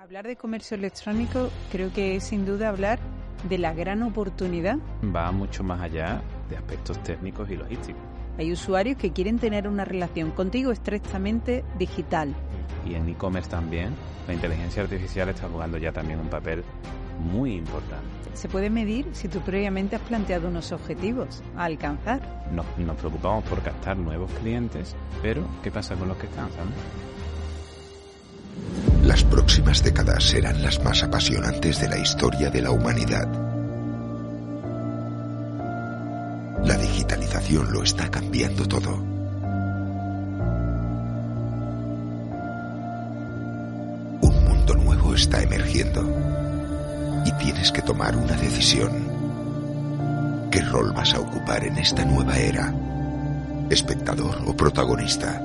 Hablar de comercio electrónico creo que es sin duda hablar de la gran oportunidad. Va mucho más allá de aspectos técnicos y logísticos. Hay usuarios que quieren tener una relación contigo estrechamente digital. Y en e-commerce también, la inteligencia artificial está jugando ya también un papel muy importante. Se puede medir si tú previamente has planteado unos objetivos a alcanzar. Nos, nos preocupamos por captar nuevos clientes, pero ¿qué pasa con los que están, Sandra? Las próximas décadas serán las más apasionantes de la historia de la humanidad. La digitalización lo está cambiando todo. Un mundo nuevo está emergiendo y tienes que tomar una decisión. ¿Qué rol vas a ocupar en esta nueva era? ¿Espectador o protagonista?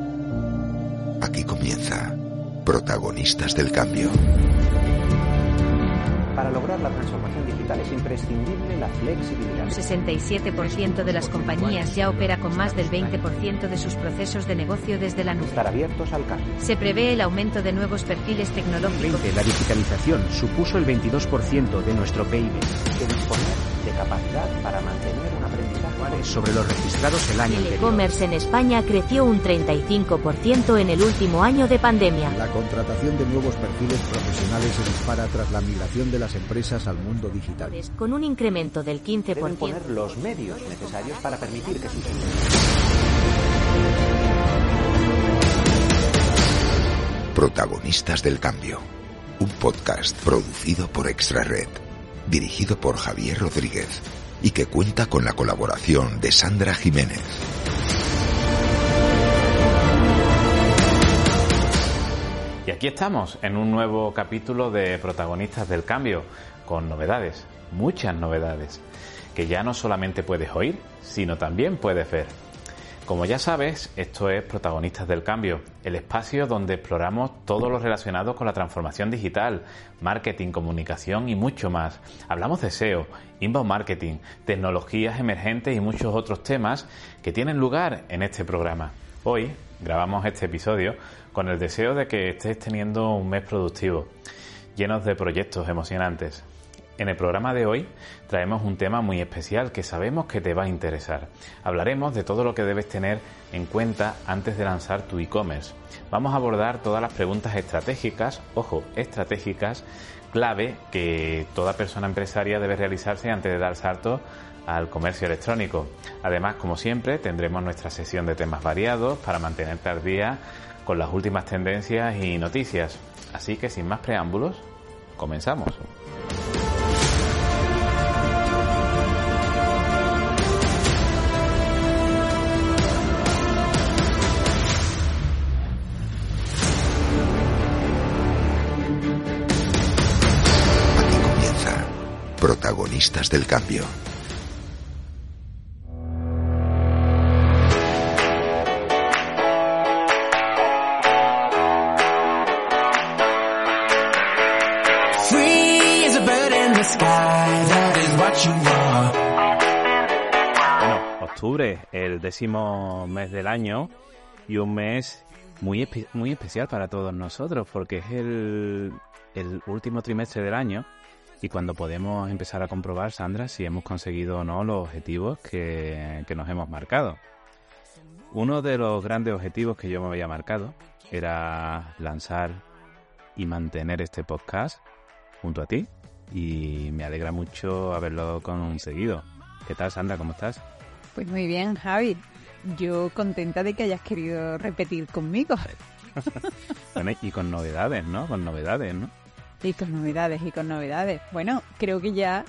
Aquí comienza Protagonistas del Cambio. Para lograr la transformación digital es imprescindible la flexibilidad. Un 67% de las compañías ya opera con más del 20% de sus procesos de negocio desde la nube. Estar abiertos al cambio. Se prevé el aumento de nuevos perfiles tecnológicos. La digitalización supuso el 22% de nuestro PIB. Que disponer de capacidad para mantener sobre los registrados el año El anterior. e-commerce en España creció un 35% en el último año de pandemia. La contratación de nuevos perfiles profesionales se dispara tras la migración de las empresas al mundo digital. Con un incremento del Deben 15%. poner los medios necesarios para permitir que sus Protagonistas del Cambio. Un podcast producido por Extra Red, dirigido por Javier Rodríguez y que cuenta con la colaboración de Sandra Jiménez. Y aquí estamos en un nuevo capítulo de Protagonistas del Cambio, con novedades, muchas novedades, que ya no solamente puedes oír, sino también puedes ver. Como ya sabes, esto es Protagonistas del Cambio, el espacio donde exploramos todo lo relacionado con la transformación digital, marketing, comunicación y mucho más. Hablamos de SEO, inbound marketing, tecnologías emergentes y muchos otros temas que tienen lugar en este programa. Hoy grabamos este episodio con el deseo de que estés teniendo un mes productivo, llenos de proyectos emocionantes. En el programa de hoy traemos un tema muy especial que sabemos que te va a interesar. Hablaremos de todo lo que debes tener en cuenta antes de lanzar tu e-commerce. Vamos a abordar todas las preguntas estratégicas, ojo, estratégicas, clave que toda persona empresaria debe realizarse antes de dar salto al comercio electrónico. Además, como siempre, tendremos nuestra sesión de temas variados para mantenerte al día con las últimas tendencias y noticias. Así que sin más preámbulos, comenzamos. What you are. Bueno, octubre, el décimo mes del año y un mes muy, espe- muy especial para todos nosotros porque es el, el último trimestre del año y cuando podemos empezar a comprobar, Sandra, si hemos conseguido o no los objetivos que, que nos hemos marcado. Uno de los grandes objetivos que yo me había marcado era lanzar y mantener este podcast junto a ti y me alegra mucho haberlo conseguido. ¿Qué tal, Sandra? ¿Cómo estás? Pues muy bien, Javi. Yo contenta de que hayas querido repetir conmigo. Bueno, y con novedades, ¿no? Con novedades, ¿no? Y con novedades, y con novedades. Bueno, creo que ya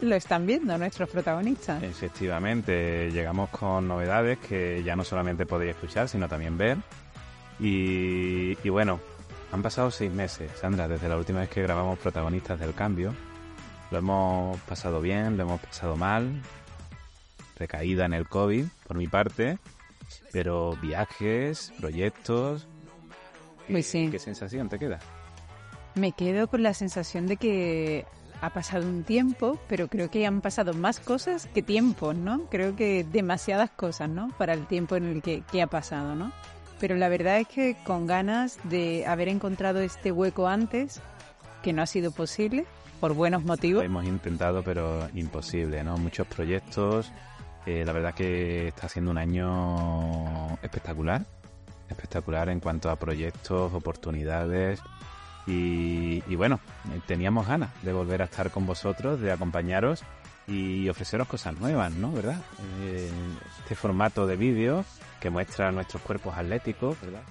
lo están viendo nuestros protagonistas. Efectivamente, llegamos con novedades que ya no solamente podéis escuchar, sino también ver. Y, y bueno, han pasado seis meses, Sandra, desde la última vez que grabamos Protagonistas del Cambio. Lo hemos pasado bien, lo hemos pasado mal. Recaída en el COVID, por mi parte. Pero viajes, proyectos. Pues sí. ¿Qué sensación te queda? Me quedo con la sensación de que ha pasado un tiempo, pero creo que han pasado más cosas que tiempo, ¿no? Creo que demasiadas cosas, ¿no? Para el tiempo en el que, ha pasado, ¿no? Pero la verdad es que con ganas de haber encontrado este hueco antes que no ha sido posible por buenos motivos. Hemos intentado, pero imposible, ¿no? Muchos proyectos. Eh, la verdad que está siendo un año espectacular. Espectacular en cuanto a proyectos, oportunidades. Y, y bueno, eh, teníamos ganas de volver a estar con vosotros, de acompañaros y ofreceros cosas nuevas, ¿no? ¿Verdad? Eh, este formato de vídeo que muestra nuestros cuerpos atléticos, ¿verdad?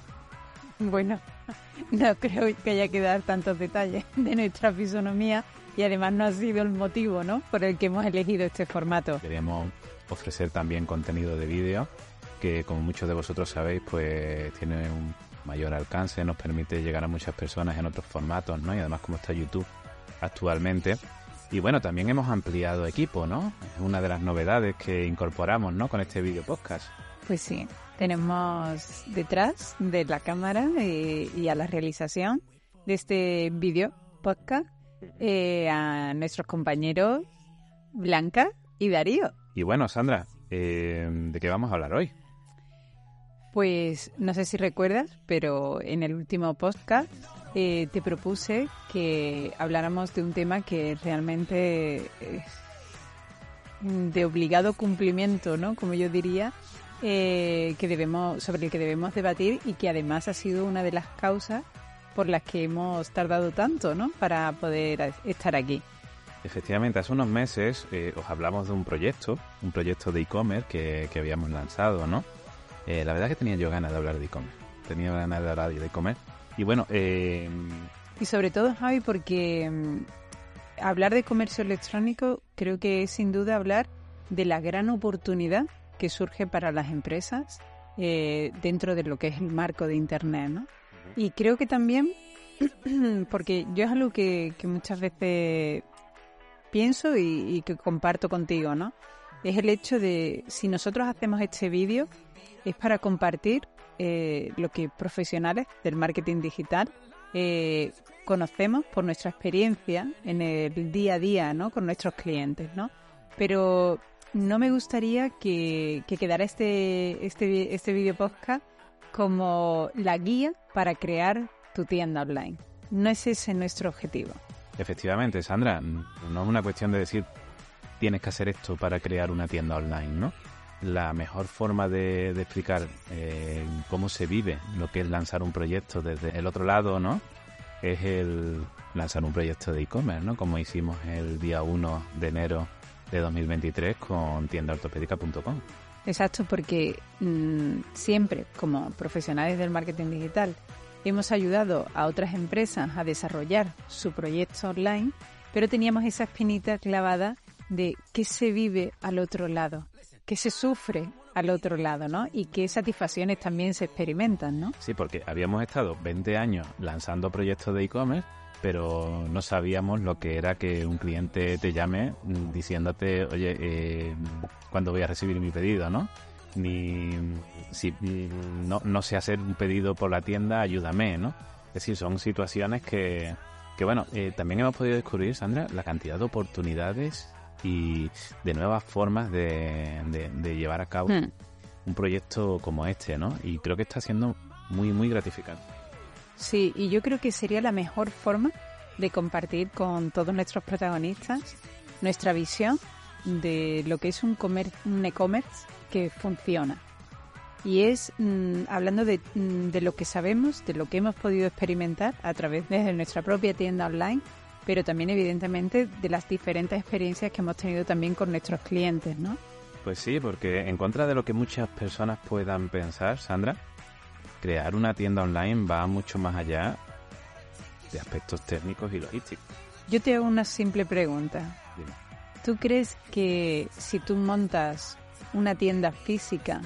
Bueno, no creo que haya que dar tantos detalles de nuestra fisonomía y además no ha sido el motivo, ¿no? Por el que hemos elegido este formato. Queríamos ofrecer también contenido de vídeo que, como muchos de vosotros sabéis, pues tiene un mayor alcance, nos permite llegar a muchas personas en otros formatos, ¿no? Y además como está YouTube actualmente. Y bueno, también hemos ampliado equipo, ¿no? Es una de las novedades que incorporamos, ¿no? Con este vídeo podcast. Pues sí, tenemos detrás de la cámara y, y a la realización de este vídeo podcast eh, a nuestros compañeros Blanca y Darío. Y bueno, Sandra, eh, ¿de qué vamos a hablar hoy? Pues no sé si recuerdas, pero en el último podcast eh, te propuse que habláramos de un tema que realmente es de obligado cumplimiento, ¿no? Como yo diría, eh, que debemos, sobre el que debemos debatir y que además ha sido una de las causas por las que hemos tardado tanto, ¿no? Para poder estar aquí. Efectivamente, hace unos meses eh, os hablamos de un proyecto, un proyecto de e-commerce que, que habíamos lanzado, ¿no? Eh, la verdad es que tenía yo ganas de hablar de e-commerce. Tenía ganas de hablar de e-commerce. Y bueno, eh, Y sobre todo, Javi, porque mm, hablar de comercio electrónico creo que es sin duda hablar de la gran oportunidad que surge para las empresas eh, dentro de lo que es el marco de Internet, ¿no? Y creo que también, porque yo es algo que, que muchas veces pienso y, y que comparto contigo, ¿no? Es el hecho de, si nosotros hacemos este vídeo, es para compartir eh, lo que profesionales del marketing digital eh, conocemos por nuestra experiencia en el día a día, ¿no? Con nuestros clientes, ¿no? Pero no me gustaría que, que quedara este, este, este video podcast como la guía para crear tu tienda online. No es ese nuestro objetivo. efectivamente, Sandra, no es una cuestión de decir tienes que hacer esto para crear una tienda online, ¿no? La mejor forma de, explicar eh, cómo se vive lo que es lanzar un proyecto desde el otro lado, ¿no? Es el lanzar un proyecto de e-commerce, ¿no? Como hicimos el día 1 de enero de 2023 con tiendaortopédica.com. Exacto, porque mm, siempre como profesionales del marketing digital hemos ayudado a otras empresas a desarrollar su proyecto online, pero teníamos esa espinita clavada de qué se vive al otro lado, qué se sufre al otro lado, ¿no? Y qué satisfacciones también se experimentan, ¿no? Sí, porque habíamos estado 20 años lanzando proyectos de e-commerce, pero no sabíamos lo que era que un cliente te llame diciéndote, oye, eh, ¿cuándo voy a recibir mi pedido, no? Ni si no, no sé hacer un pedido por la tienda, ayúdame, ¿no? Es decir, son situaciones que, que bueno, eh, también hemos podido descubrir, Sandra, la cantidad de oportunidades y de nuevas formas de, de- de llevar a cabo Hmm. un proyecto como este, ¿no? Y creo que está siendo muy, muy gratificante. Sí, y yo creo que sería la mejor forma de compartir con todos nuestros protagonistas nuestra visión de lo que es un e-commerce que funciona. Y es mm, hablando de, mm, de lo que sabemos, de lo que hemos podido experimentar a través de nuestra propia tienda online, pero también evidentemente de las diferentes experiencias que hemos tenido también con nuestros clientes, ¿no? Pues sí, porque en contra de lo que muchas personas puedan pensar, Sandra, crear una tienda online va mucho más allá de aspectos técnicos y logísticos. Yo te hago una simple pregunta. Dime. ¿Tú crees que si tú montas una tienda física,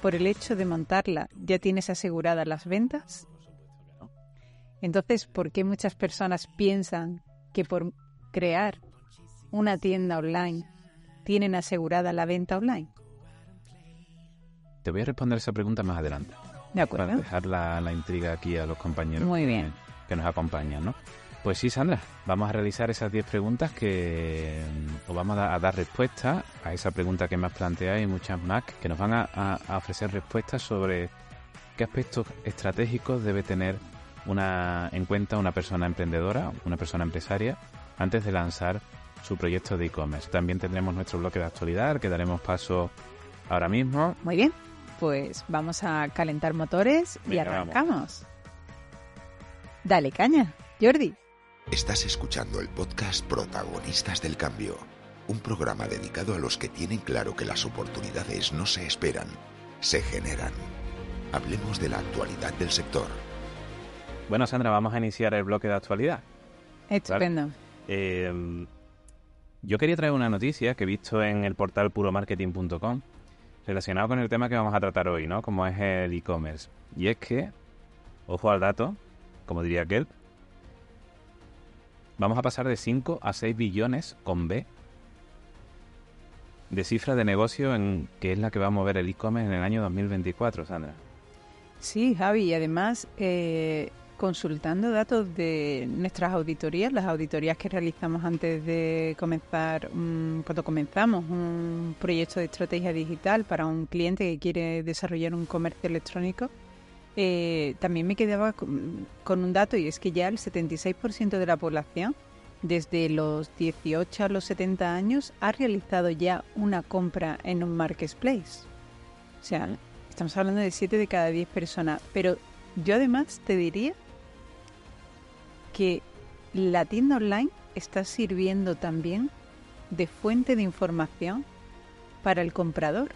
por el hecho de montarla, ya tienes aseguradas las ventas? Entonces, ¿por qué muchas personas piensan que por crear una tienda online tienen asegurada la venta online? Te voy a responder esa pregunta más adelante, ¿De para acuerdo? dejar la, la intriga aquí a los compañeros Muy bien. que, que nos acompañan, ¿no? Pues sí, Sandra, vamos a realizar esas 10 preguntas que mm, os vamos a, a dar respuesta a esa pregunta que me has planteado y muchas más que nos van a, a- a ofrecer respuestas sobre qué aspectos estratégicos debe tener una, en cuenta una persona emprendedora, una persona empresaria, antes de lanzar su proyecto de e-commerce. También tendremos nuestro bloque de actualidad, que daremos paso ahora mismo. Muy bien, pues vamos a calentar motores y Venga, arrancamos. Dale caña, Jordi. Estás escuchando el podcast Protagonistas del Cambio, un programa dedicado a los que tienen claro que las oportunidades no se esperan, se generan. Hablemos de la actualidad del sector. Bueno, Sandra, vamos a iniciar el bloque de actualidad. Estupendo. Eh, yo quería traer una noticia que he visto en el portal puromarketing.com relacionado con el tema que vamos a tratar hoy, ¿no? Como es el e-commerce. Y es que, ojo al dato, como diría aquel, vamos a pasar de 5 a 6 billones con B de cifra de negocio en que es la que va a mover el e-commerce en el año 2024, Sandra. Sí, Javi, y además eh, consultando datos de nuestras auditorías, las auditorías que realizamos antes de comenzar, mm, cuando comenzamos un proyecto de estrategia digital para un cliente que quiere desarrollar un comercio electrónico, eh, también me quedaba con, con un dato y es que ya el 76% de la población, desde los 18 a los 70 años, ha realizado ya una compra en un marketplace. O sea, estamos hablando de 7 de cada 10 personas. Pero yo además te diría que la tienda online está sirviendo también de fuente de información para el comprador.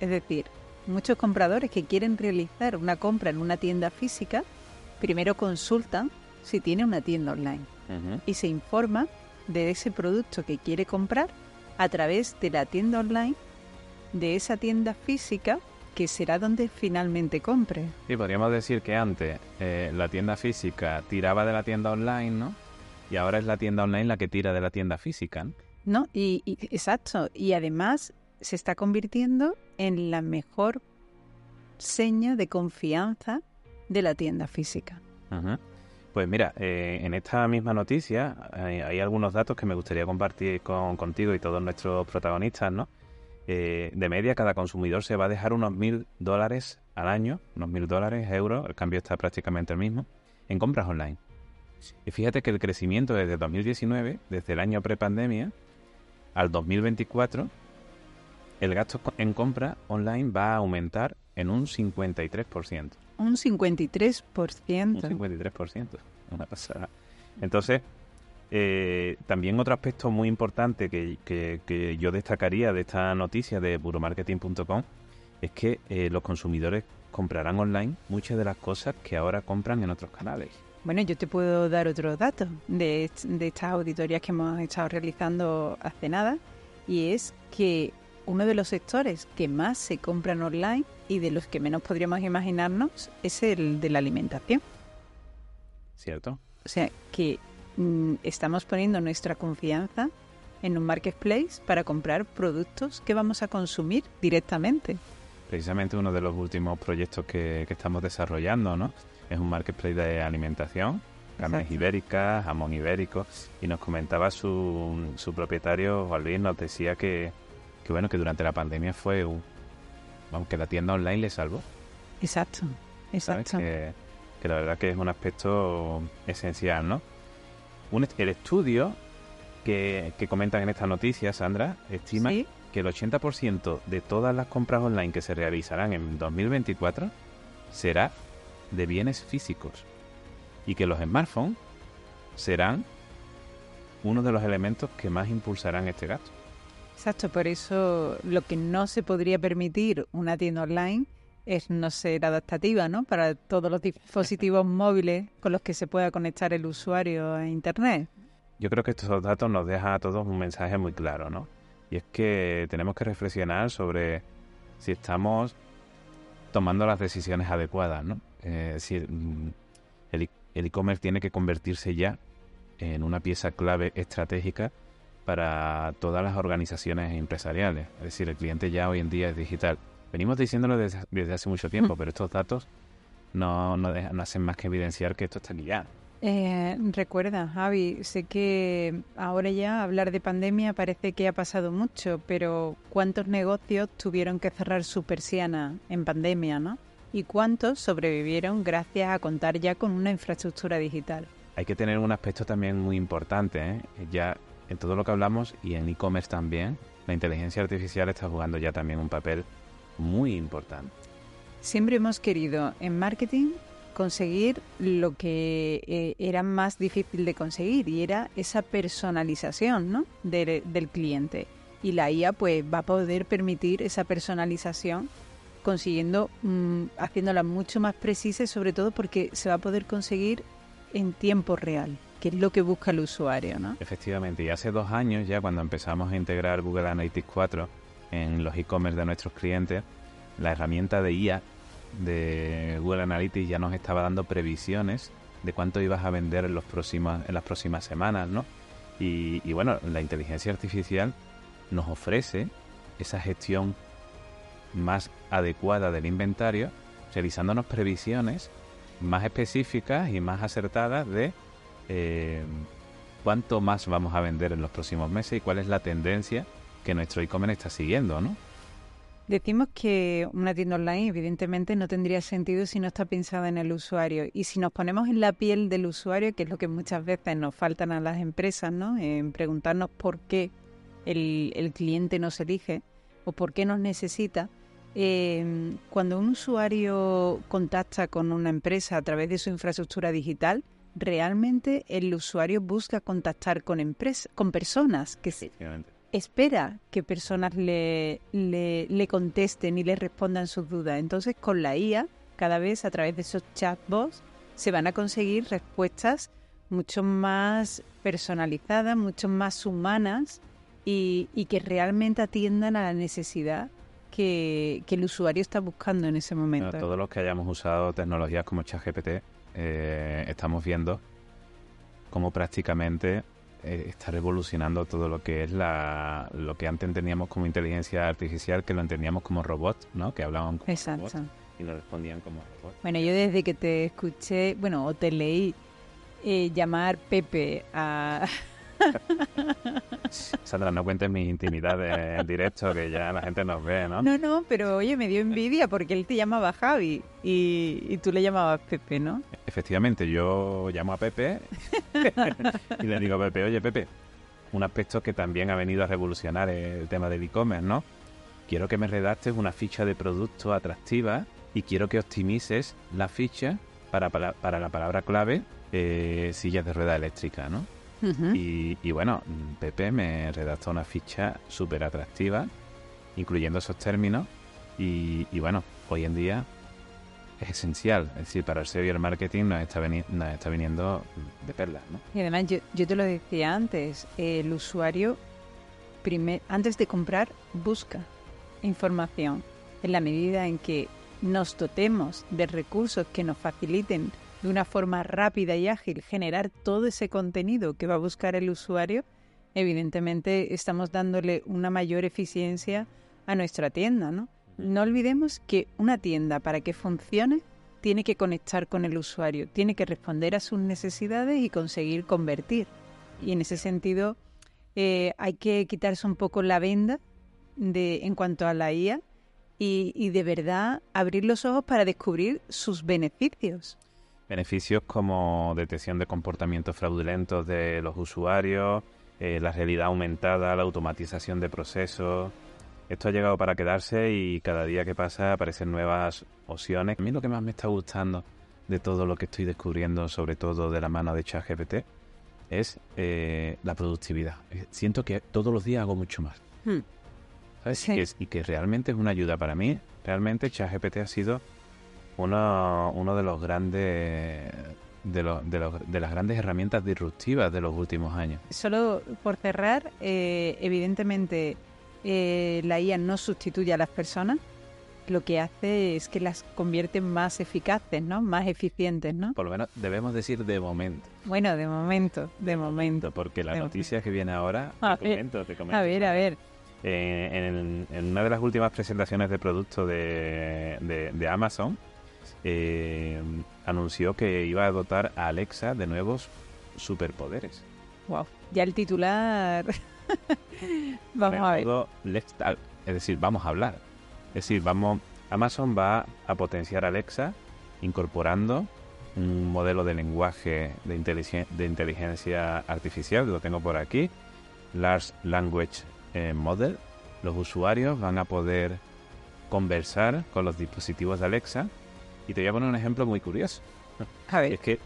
Es decir, muchos compradores que quieren realizar una compra en una tienda física, primero consultan si tiene una tienda online y se informa de ese producto que quiere comprar a través de la tienda online de esa tienda física que será donde finalmente compre. Sí, podríamos decir que antes eh, la tienda física tiraba de la tienda online, ¿no? Y ahora es la tienda online la que tira de la tienda física. ¿no? ¿No? Y, y- exacto. Y además se está convirtiendo en la mejor seña de confianza de la tienda física. Pues mira, eh, en esta misma noticia hay, hay algunos datos que me gustaría compartir con, contigo y todos nuestros protagonistas, ¿no? Eh, de media, cada consumidor se va a dejar unos mil dólares al año, unos mil dólares, euros, el cambio está prácticamente el mismo, en compras online. Y fíjate que el crecimiento desde 2019, desde el año prepandemia, al 2024, el gasto en compra online va a aumentar en un 53%. Un 53%. Un 53%, una pasada. Entonces, eh, también otro aspecto muy importante que, que- que yo destacaría de esta noticia de buromarketing.com es que eh, los consumidores comprarán online muchas de las cosas que ahora compran en otros canales. Bueno, yo te puedo dar otro dato de, de estas auditorías que hemos estado realizando hace nada, y es que uno de los sectores que más se compran online y de los que menos podríamos imaginarnos es el de la alimentación. ¿Cierto? O sea, que estamos poniendo nuestra confianza en un marketplace para comprar productos que vamos a consumir directamente. Precisamente uno de los últimos proyectos que, que estamos desarrollando, ¿no? Es un marketplace de alimentación, carnes ibéricas, jamón ibérico, y nos comentaba su, su propietario, Juan Luis, nos decía que, que bueno, que durante la pandemia fue un, vamos, que la tienda online le salvó, Exacto, exacto. Que, que la verdad que es un aspecto esencial, ¿no? Un, el estudio que, que comentan en esta noticia, Sandra, estima Sí. que el 80% de todas las compras online que se realizarán en 2024 será de bienes físicos y que los smartphones serán uno de los elementos que más impulsarán este gasto. Exacto, por eso lo que no se podría permitir una tienda online es no ser adaptativa, ¿no? Para todos los dispositivos móviles con los que se pueda conectar el usuario a Internet. Yo creo que estos datos nos dejan a todos un mensaje muy claro, ¿no? Y es que tenemos que reflexionar sobre si estamos tomando las decisiones adecuadas, ¿no? Eh, decir, mm, e- el e-commerce tiene que convertirse ya en una pieza clave estratégica para todas las organizaciones empresariales. Es decir, el cliente ya hoy en día es digital. Venimos diciéndolo desde, desde hace mucho tiempo, Mm. pero estos datos no, no, no hacen más que evidenciar que esto está aquí ya. Eh, recuerda, Javi, sé que ahora ya hablar de pandemia parece que ha pasado mucho, pero ¿cuántos negocios tuvieron que cerrar su persiana en pandemia, no? y cuántos sobrevivieron gracias a contar ya con una infraestructura digital. Hay que tener un aspecto también muy importante, ¿eh? ya en todo lo que hablamos y en e-commerce también, la inteligencia artificial está jugando ya también un papel muy importante. Siempre hemos querido en marketing conseguir lo que eh, era más difícil de conseguir y era esa personalización ¿no? del, del cliente. Y la IA pues va a poder permitir esa personalización consiguiendo, mm, haciéndola mucho más precisa y sobre todo porque se va a poder conseguir en tiempo real, que es lo que busca el usuario, ¿no? Efectivamente, y hace dos años ya cuando empezamos a integrar Google Analytics 4 en los e-commerce de nuestros clientes, la herramienta de IA de Google Analytics ya nos estaba dando previsiones de cuánto ibas a vender en, las próximas semanas, ¿no? Y, y bueno, la inteligencia artificial nos ofrece esa gestión más adecuada del inventario, realizándonos previsiones más específicas y más acertadas de eh, cuánto más vamos a vender en los próximos meses y cuál es la tendencia que nuestro e-commerce está siguiendo, ¿no? Decimos que una tienda online evidentemente no tendría sentido si no está pensada en el usuario. Y si nos ponemos en la piel del usuario, que es lo que muchas veces nos faltan a las empresas, ¿no? En preguntarnos por qué el, el cliente nos elige o por qué nos necesita, eh, cuando un usuario contacta con una empresa a través de su infraestructura digital, realmente el usuario busca contactar con empresas, con personas que se espera que personas le, le, le, contesten y le respondan sus dudas. Entonces, con la IA, cada vez a través de esos chatbots, se van a conseguir respuestas mucho más personalizadas, mucho más humanas y, y que realmente atiendan a la necesidad que, que, el usuario está buscando en ese momento. Bueno, todos los que hayamos usado tecnologías como ChatGPT eh, estamos viendo cómo prácticamente está revolucionando todo lo que es la lo que antes entendíamos como inteligencia artificial, que lo entendíamos como robots, ¿no? Que hablaban como Exacto. robots y nos respondían como robots. Bueno, yo desde que te escuché, bueno, o te leí eh, llamar Pepe a Sandra, no cuentes mis intimidades en directo, que ya la gente nos ve, ¿no? No, no, pero oye, me dio envidia porque él te llamaba Javi y, y tú le llamabas Pepe, ¿no? Efectivamente, yo llamo a Pepe y le digo a Pepe, oye Pepe, un aspecto que también ha venido a revolucionar el tema del e-commerce, ¿no? Quiero que me redactes una ficha de producto atractiva y quiero que optimices la ficha para, para, para la palabra clave eh, sillas de rueda eléctrica, ¿no? Uh -huh. y, y, bueno, Pepe me redactó una ficha súper atractiva, incluyendo esos términos. Y, y, bueno, hoy en día es esencial. Es decir, para el SEO y el marketing nos está, nos está viniendo de perlas. ¿no? Y además, yo, yo te lo decía antes, el usuario, primer, antes de comprar, busca información. En la medida en que nos dotemos de recursos que nos faciliten de una forma rápida y ágil generar todo ese contenido que va a buscar el usuario, evidentemente estamos dándole una mayor eficiencia a nuestra tienda, ¿no? No olvidemos que una tienda para que funcione tiene que conectar con el usuario, tiene que responder a sus necesidades y conseguir convertir. Y en ese sentido eh, hay que quitarse un poco la venda de, en cuanto a la IA y, y de verdad abrir los ojos para descubrir sus beneficios. Beneficios como detección de comportamientos fraudulentos de los usuarios, eh, la realidad aumentada, la automatización de procesos. Esto ha llegado para quedarse y cada día que pasa aparecen nuevas opciones. A mí lo que más me está gustando de todo lo que estoy descubriendo, sobre todo de la mano de ChatGPT, es eh, la productividad. Siento que todos los días hago mucho más. Hmm. ¿Sabes? Sí. Y, que, y que realmente es una ayuda para mí. Realmente ChatGPT ha sido uno, uno de los grandes de, lo, de, los, de, las grandes herramientas disruptivas de los últimos años. Solo por cerrar, eh, evidentemente eh, la IA no sustituye a las personas, lo que hace es que las convierte más eficaces, ¿no? Más eficientes, ¿no? Por lo menos debemos decir de momento. Bueno, de momento, de momento. Porque la de noticia momento. que viene ahora, a te comento, te comento. A ver, a ver. Eh, en, en, una de las últimas presentaciones de producto de, de Amazon, eh, anunció que iba a dotar a Alexa de nuevos superpoderes. Wow, ya el titular. vamos a ver. Es decir, vamos a hablar. Es decir, vamos Amazon va a potenciar Alexa incorporando un modelo de lenguaje de, inteligencia artificial, lo tengo por aquí, Large Language eh, Model. Los usuarios van a poder conversar con los dispositivos de Alexa y te voy a poner un ejemplo muy curioso. A ver. Es que,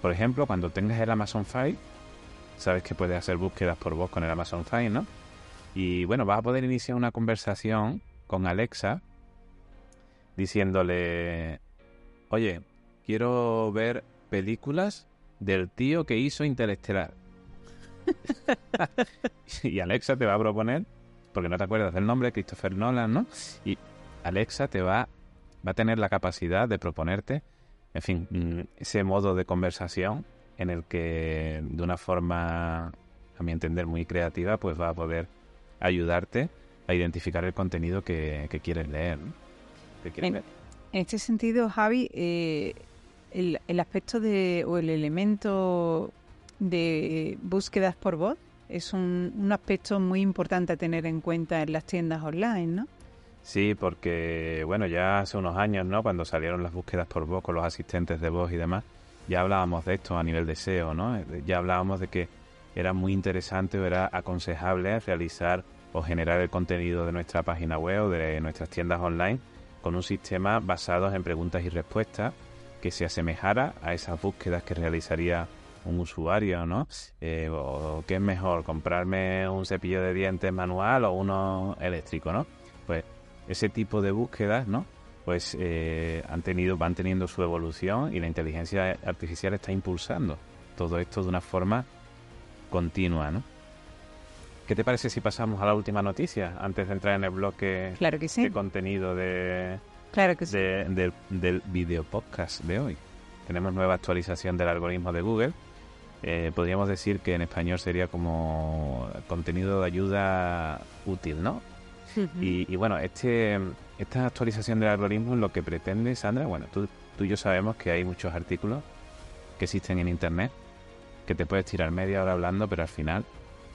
por ejemplo, cuando tengas el Amazon Fire, sabes que puedes hacer búsquedas por voz con el Amazon Fire, ¿no? Y bueno, vas a poder iniciar una conversación con Alexa diciéndole, oye, quiero ver películas del tío que hizo Interestelar. y Alexa te va a proponer, porque no te acuerdas del nombre, Christopher Nolan, ¿no? Y Alexa te va, va a tener la capacidad de proponerte, en fin, mm, ese modo de conversación en el que de una forma, a mi entender, muy creativa, pues va a poder ayudarte a identificar el contenido que, quieres leer. en, este sentido, Javi, eh, el, el, aspecto de, o el elemento de búsquedas por voz es un, un aspecto muy importante a tener en cuenta en las tiendas online, ¿no? Sí, porque, bueno, ya hace unos años, ¿no? Cuando salieron las búsquedas por voz con los asistentes de voz y demás, ya hablábamos de esto a nivel de SEO, ¿no? Ya hablábamos de que era muy interesante o era aconsejable realizar o generar el contenido de nuestra página web o de nuestras tiendas online con un sistema basado en preguntas y respuestas que se asemejara a esas búsquedas que realizaría un usuario, ¿no? Eh, o qué es mejor, comprarme un cepillo de dientes manual o uno eléctrico, ¿no? Pues ese tipo de búsquedas, ¿no? Pues eh, han tenido, van teniendo su evolución y la inteligencia artificial está impulsando todo esto de una forma continua, ¿no? ¿Qué te parece si pasamos a la última noticia antes de entrar en el bloque de contenido de, claro que del, video podcast de hoy? Tenemos nueva actualización del algoritmo de Google. Eh, podríamos decir que en español sería como contenido de ayuda útil, ¿no? Y, bueno, este, esta actualización del algoritmo lo que pretende, Sandra, bueno, tú, tú y yo sabemos que hay muchos artículos que existen en Internet que te puedes tirar media hora hablando, pero al final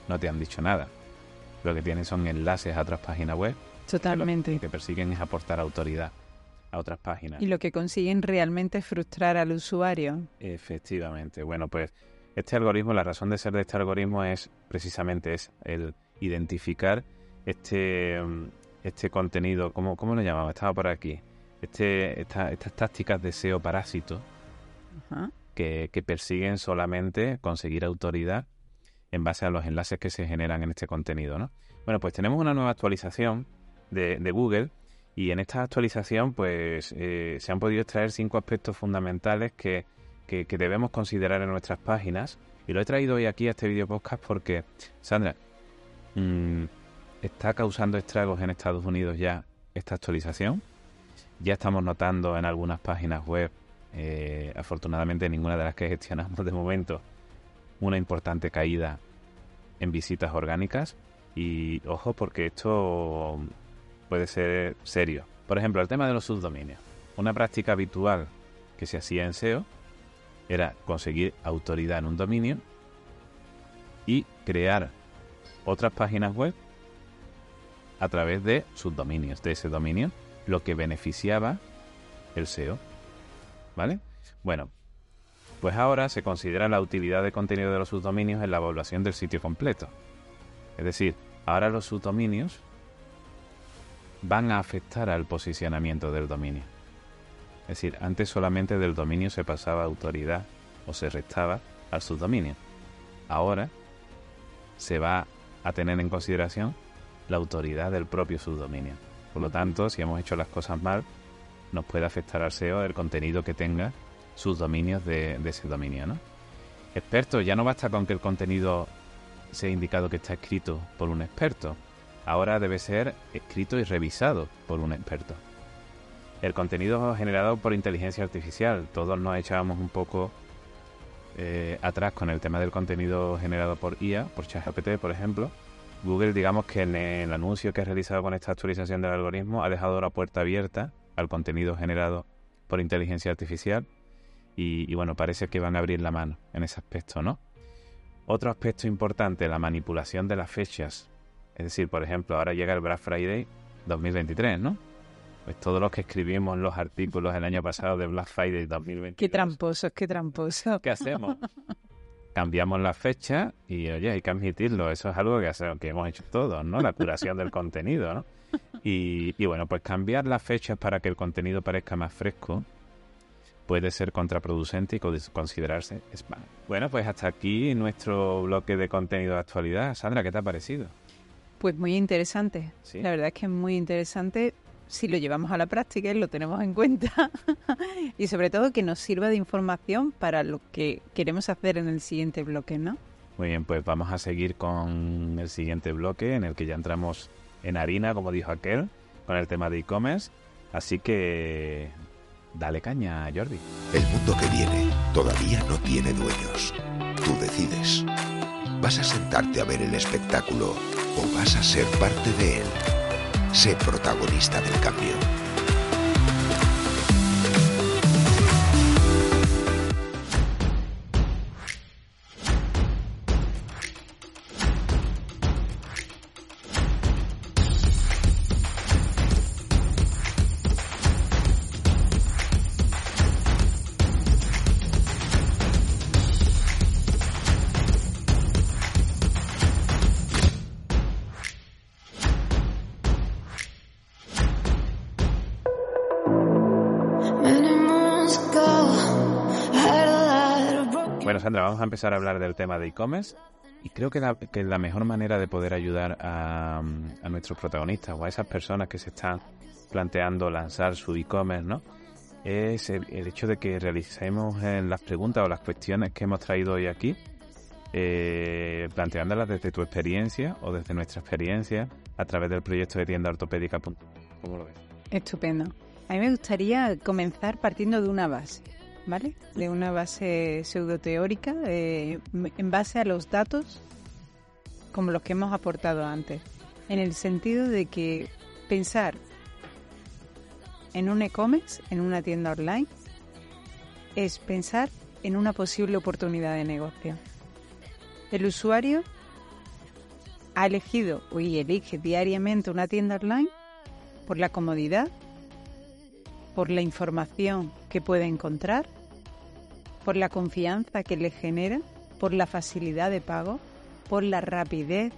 no te han dicho nada. Lo que tienen son enlaces a otras páginas web. Totalmente. lo que persiguen es aportar autoridad a otras páginas. Y lo que consiguen realmente es frustrar al usuario. Efectivamente. Bueno, pues este algoritmo, la razón de ser de este algoritmo es precisamente es el identificar este, este contenido, ¿cómo, cómo lo llamamos? Estaba por aquí. Este, estas tácticas de SEO parásito Que, que persiguen solamente conseguir autoridad en base a los enlaces que se generan en este contenido, ¿no? Bueno, pues tenemos una nueva actualización de, Google y en esta actualización pues eh, se han podido extraer cinco aspectos fundamentales que, debemos considerar en nuestras páginas y lo he traído hoy aquí a este video podcast porque, Sandra, mm, está causando estragos en Estados Unidos ya esta actualización. Ya estamos notando en algunas páginas web, eh, afortunadamente ninguna de las que gestionamos de momento, una importante caída en visitas orgánicas y ojo porque esto puede ser serio. Por ejemplo, el tema de los subdominios. Una práctica habitual que se hacía en SEO era conseguir autoridad en un dominio y crear otras páginas web a través de subdominios de ese dominio, lo que beneficiaba el SEO. ¿Vale? Bueno, pues ahora se considera la utilidad de contenido de los subdominios en la evaluación del sitio completo. Es decir, ahora los subdominios van a afectar al posicionamiento del dominio. Es decir, antes solamente del dominio se pasaba autoridad o se restaba al subdominio. Ahora se va a tener en consideración la autoridad del propio subdominio. Por lo tanto, si hemos hecho las cosas mal, nos puede afectar al SEO el contenido que tenga sus dominios de, ese dominio, ¿no? Experto, ya no basta con que el contenido sea indicado que está escrito por un experto. Ahora debe ser escrito y revisado por un experto. El contenido generado por inteligencia artificial. Todos nos echábamos un poco eh, atrás con el tema del contenido generado por IA, por ChatGPT, por ejemplo. Google, digamos que en el anuncio que ha realizado con esta actualización del algoritmo, ha dejado la puerta abierta al contenido generado por inteligencia artificial y, bueno, parece que van a abrir la mano en ese aspecto, ¿no? Otro aspecto importante, la manipulación de las fechas. Es decir, por ejemplo, ahora llega el Black Friday 2023, ¿no? Pues todos los que escribimos los artículos el año pasado de Black Friday 2020. Qué tramposos, qué tramposos. ¿Qué hacemos? Cambiamos la fecha y, oye, hay que admitirlo. Eso es algo que, hace- que hemos hecho todos, ¿no? La curación del contenido, ¿no? Y, y bueno, pues cambiar las fechas para que el contenido parezca más fresco puede ser contraproducente y co- considerarse spam. Bueno, pues hasta aquí nuestro bloque de contenido de actualidad. Sandra, ¿qué te ha parecido? Pues muy interesante. Sí. La verdad es que es muy interesante si lo llevamos a la práctica y lo tenemos en cuenta. y sobre todo que nos sirva de información para lo que queremos hacer en el siguiente bloque, ¿no? Muy bien, pues vamos a seguir con el siguiente bloque en el que ya entramos en harina, como dijo aquel, con el tema de e-commerce. Así que dale caña, Jordi. El mundo que viene todavía no tiene dueños. Tú decides. ¿Vas a sentarte a ver el espectáculo o vas a ser parte de él? Sé protagonista del cambio. Empezar a hablar del tema de e-commerce. Y creo que la, que la mejor manera de poder ayudar a, a nuestros protagonistas o a esas personas que se están planteando lanzar su e-commerce, ¿no? Es el, hecho de que realicemos en las preguntas o las cuestiones que hemos traído hoy aquí, eh, planteándolas desde tu experiencia o desde nuestra experiencia a través del proyecto de tienda ortopédica. ¿Cómo lo ves? Estupendo. A mí me gustaría comenzar partiendo de una base, ¿vale? De una base pseudoteórica, eh, en base a los datos como los que hemos aportado antes, en el sentido de que pensar en un e-commerce, en una tienda online, es pensar en una posible oportunidad de negocio. El usuario ha elegido y elige diariamente una tienda online por la comodidad, por la información que puede encontrar, por la confianza que le genera, por la facilidad de pago, por la rapidez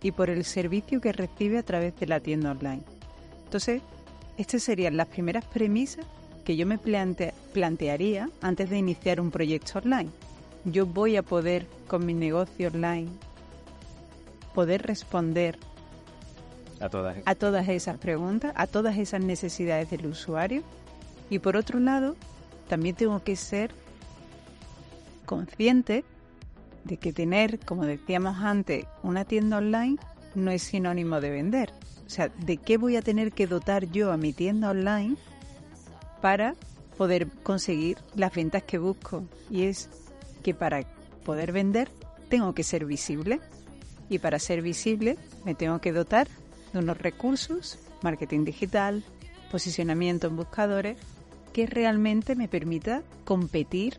y por el servicio que recibe a través de la tienda online. Entonces, estas serían las primeras premisas que yo me plante- plantearía antes de iniciar un proyecto online. Yo voy a poder, con mi negocio online, poder responder A todas. a todas esas preguntas, a todas esas necesidades del usuario. Y por otro lado, también tengo que ser consciente de que tener, como decíamos antes, una tienda online no es sinónimo de vender. O sea, ¿de qué voy a tener que dotar yo a mi tienda online para poder conseguir las ventas que busco? Y es que para poder vender tengo que ser visible. Y para ser visible me tengo que dotar de unos recursos, marketing digital, posicionamiento en buscadores, que realmente me permita competir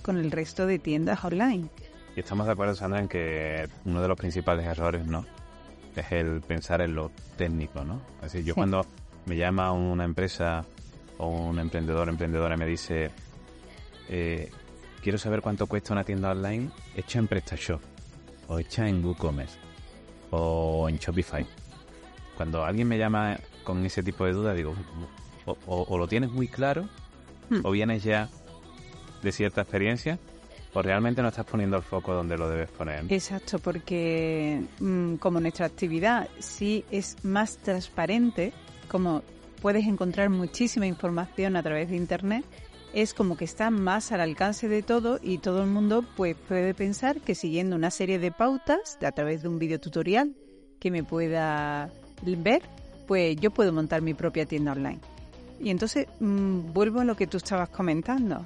con el resto de tiendas online. Y estamos de acuerdo, Sandra, en que uno de los principales errores, ¿no? Es el pensar en lo técnico, ¿no? Es decir, yo Sí. cuando me llama una empresa o un emprendedor, emprendedora, y me dice, eh, quiero saber cuánto cuesta una tienda online hecha en PrestaShop, o hecha en WooCommerce, o en Shopify. Cuando alguien me llama con ese tipo de dudas, digo, o, o- o lo tienes muy claro, Hmm. o vienes ya de cierta experiencia, o realmente no estás poniendo el foco donde lo debes poner. Exacto, porque mm, como nuestra actividad sí es más transparente, como puedes encontrar muchísima información a través de Internet, es como que está más al alcance de todo y todo el mundo pues puede pensar que siguiendo una serie de pautas a través de un video tutorial que me pueda ver, pues yo puedo montar mi propia tienda online. Y entonces mm, vuelvo a lo que tú estabas comentando.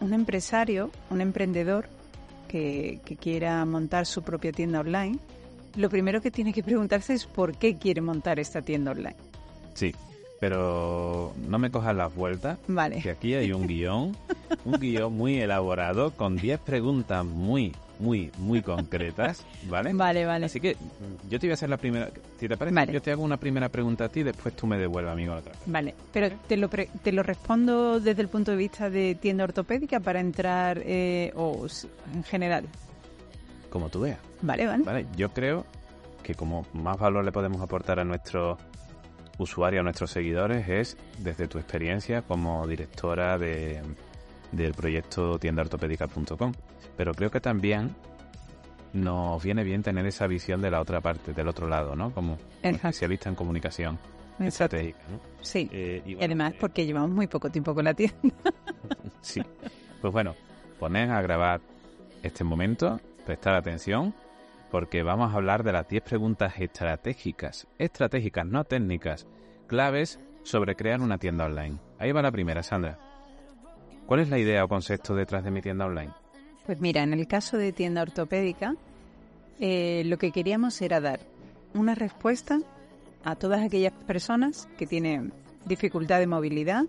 Un empresario, un emprendedor que, que quiera montar su propia tienda online, lo primero que tiene que preguntarse es por qué quiere montar esta tienda online. Sí, pero no me cojas las vueltas. Vale. Que aquí hay un guion, un guion muy elaborado con 10 preguntas muy, muy, muy concretas, ¿vale? Vale, vale. Así que yo te voy a hacer la primera. Si te parece, Vale. yo te hago una primera pregunta a ti, después tú me devuelves a mí con otra. Vale, pero te lo, pre- te lo respondo desde el punto de vista de tienda ortopédica para entrar eh, o en general. Como tú veas. Vale, vale. Vale, yo creo que como más valor le podemos aportar a nuestros usuarios, a nuestros seguidores, es desde tu experiencia como directora de, del proyecto tiendaortopédica.com. Pero creo que también nos viene bien tener esa visión de la otra parte, del otro lado, ¿no? Como Exacto. especialista en comunicación Exacto. estratégica, ¿no? Sí. Eh, y bueno, además eh, porque llevamos muy poco tiempo con la tienda. Sí. Pues bueno, poned a grabar este momento, prestar atención, porque vamos a hablar de las 10 preguntas estratégicas, estratégicas, no técnicas, claves sobre crear una tienda online. Ahí va la primera, Sandra. ¿Cuál es la idea o concepto detrás de mi tienda online? Pues mira, en el caso de tienda ortopédica, eh, lo que queríamos era dar una respuesta a todas aquellas personas que tienen dificultad de movilidad,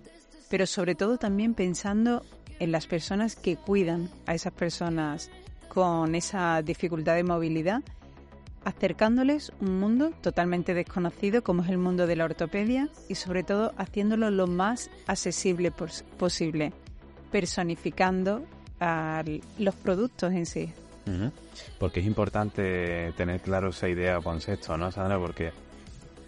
pero sobre todo también pensando en las personas que cuidan a esas personas con esa dificultad de movilidad, acercándoles un mundo totalmente desconocido como es el mundo de la ortopedia y sobre todo haciéndolo lo más accesible pos- posible, personificando a los productos en sí. Porque es importante tener claro esa idea o concepto, ¿no, Sandra? Porque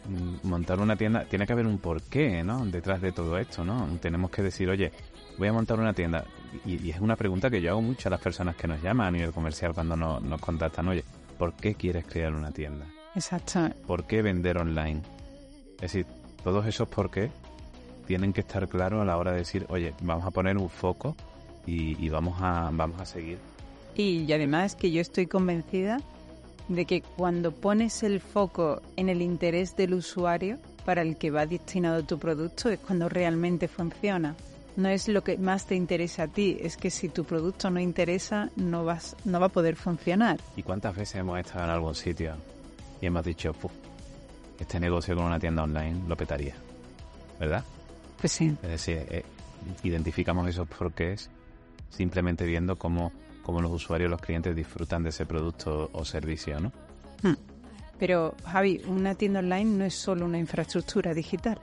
mm, montar una tienda, tiene que haber un porqué, ¿no? Detrás de todo esto, ¿no? Tenemos que decir, oye, voy a montar una tienda. Y, y es una pregunta que yo hago mucho a las personas que nos llaman a nivel comercial cuando no- nos contactan, oye, ¿por qué quieres crear una tienda? Exacto. ¿Por qué vender online? Es decir, todos esos por qué tienen que estar claros a la hora de decir, oye, vamos a poner un foco y, y vamos, a, vamos a seguir Y además que yo estoy convencida de que cuando pones el foco en el interés del usuario para el que va destinado tu producto es cuando realmente funciona. No es lo que más te interesa a ti, es que si tu producto no interesa no vas no va a poder funcionar. ¿Y cuántas veces hemos estado en algún sitio y hemos dicho, "Puf, este negocio con una tienda online lo petaría? ¿Verdad? Pues sí. Es decir, eh, identificamos esos porqués simplemente viendo cómo, cómo los usuarios, los clientes disfrutan de ese producto o servicio, ¿no? Pero Javi, una tienda online no es solo una infraestructura digital.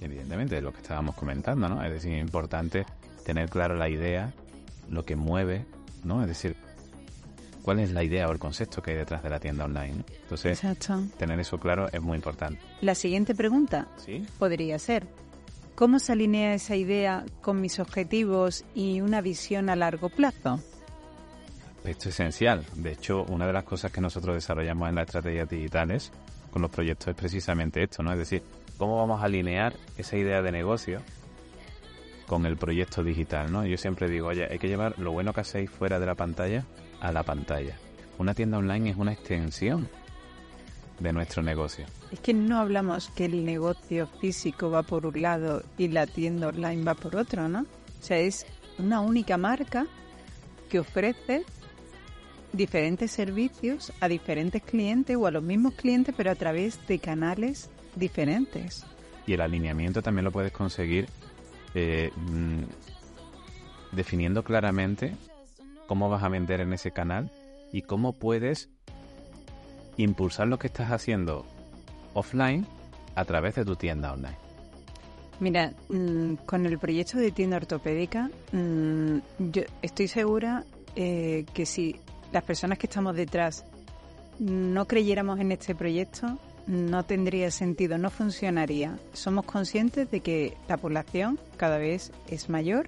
Evidentemente, es lo que estábamos comentando, ¿no? Es decir, es importante tener clara la idea, lo que mueve, ¿no? Es decir, cuál es la idea o el concepto que hay detrás de la tienda online. Entonces, Exacto. tener eso claro es muy importante. La siguiente pregunta ¿Sí? podría ser, ¿cómo se alinea esa idea con mis objetivos y una visión a largo plazo? Esto es esencial. De hecho, una de las cosas que nosotros desarrollamos en las estrategias digitales con los proyectos es precisamente esto, ¿no? Es decir, cómo vamos a alinear esa idea de negocio con el proyecto digital, ¿no? Yo siempre digo, oye, hay que llevar lo bueno que hacéis fuera de la pantalla a la pantalla. Una tienda online es una extensión de nuestro negocio. Es que no hablamos que el negocio físico va por un lado y la tienda online va por otro, ¿no? O sea, es una única marca que ofrece diferentes servicios a diferentes clientes o a los mismos clientes, pero a través de canales diferentes. Y el alineamiento también lo puedes conseguir eh, mm, definiendo claramente cómo vas a vender en ese canal y cómo puedes impulsar lo que estás haciendo offline a través de tu tienda online. Mira, mm, con el proyecto de tienda ortopédica, mm, yo estoy segura eh, que si las personas que estamos detrás no creyéramos en este proyecto, no tendría sentido, no funcionaría. Somos conscientes de que la población cada vez es mayor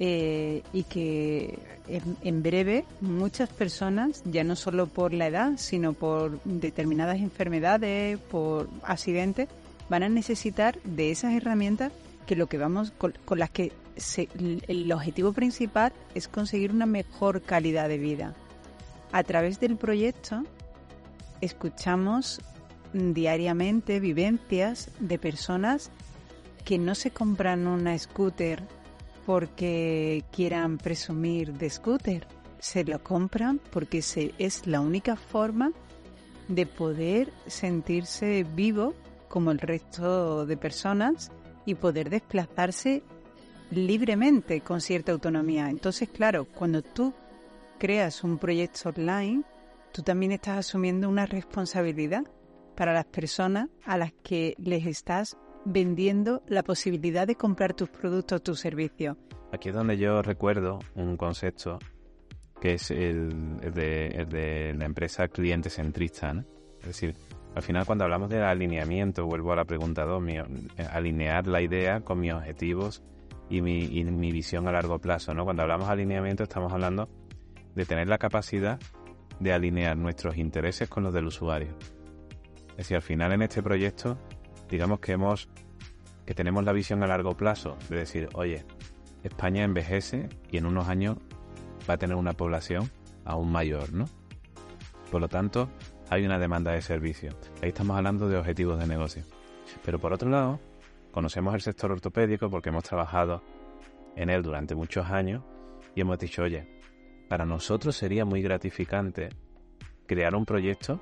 eh, y que en, breve muchas personas, ya no solo por la edad, sino por determinadas enfermedades, por accidentes, van a necesitar de esas herramientas que lo que vamos con, con las que el, objetivo principal es conseguir una mejor calidad de vida. A través del proyecto escuchamos diariamente vivencias de personas que no se compran una scooter porque quieran presumir de scooter, se lo compran porque se, es la única forma de poder sentirse vivo como el resto de personas y poder desplazarse libremente con cierta autonomía. Entonces, claro, cuando tú creas un proyecto online, tú también estás asumiendo una responsabilidad para las personas a las que les estás vendiendo la posibilidad de comprar tus productos, tus servicios. Aquí es donde yo recuerdo un concepto que es el, de, la empresa cliente centrista. Es decir, al final cuando hablamos del alineamiento, vuelvo a la pregunta 2, alinear la idea con mis objetivos y mi, y mi visión a largo plazo. ¿no? Cuando hablamos de alineamiento estamos hablando de tener la capacidad de alinear nuestros intereses con los del usuario. Es decir, al final en este proyecto, digamos que hemos que tenemos la visión a largo plazo de decir, oye, España envejece y en unos años va a tener una población aún mayor, ¿no? Por lo tanto, hay una demanda de servicios. Ahí estamos hablando de objetivos de negocio. Pero por otro lado, conocemos el sector ortopédico porque hemos trabajado en él durante muchos años y hemos dicho, oye, para nosotros sería muy gratificante crear un proyecto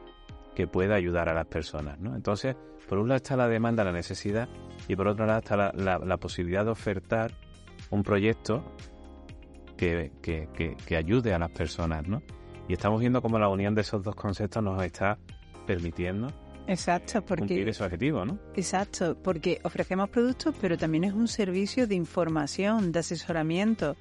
que pueda ayudar a las personas. ¿no? Entonces, por un lado está la demanda, la necesidad, y por otro lado está la, posibilidad de ofertar un proyecto que, que, ayude a las personas. ¿no? Y estamos viendo cómo la unión de esos dos conceptos nos está permitiendo Exacto, porque cumplir ese objetivo, ¿no? Exacto, porque ofrecemos productos, pero también es un servicio de información, de asesoramiento,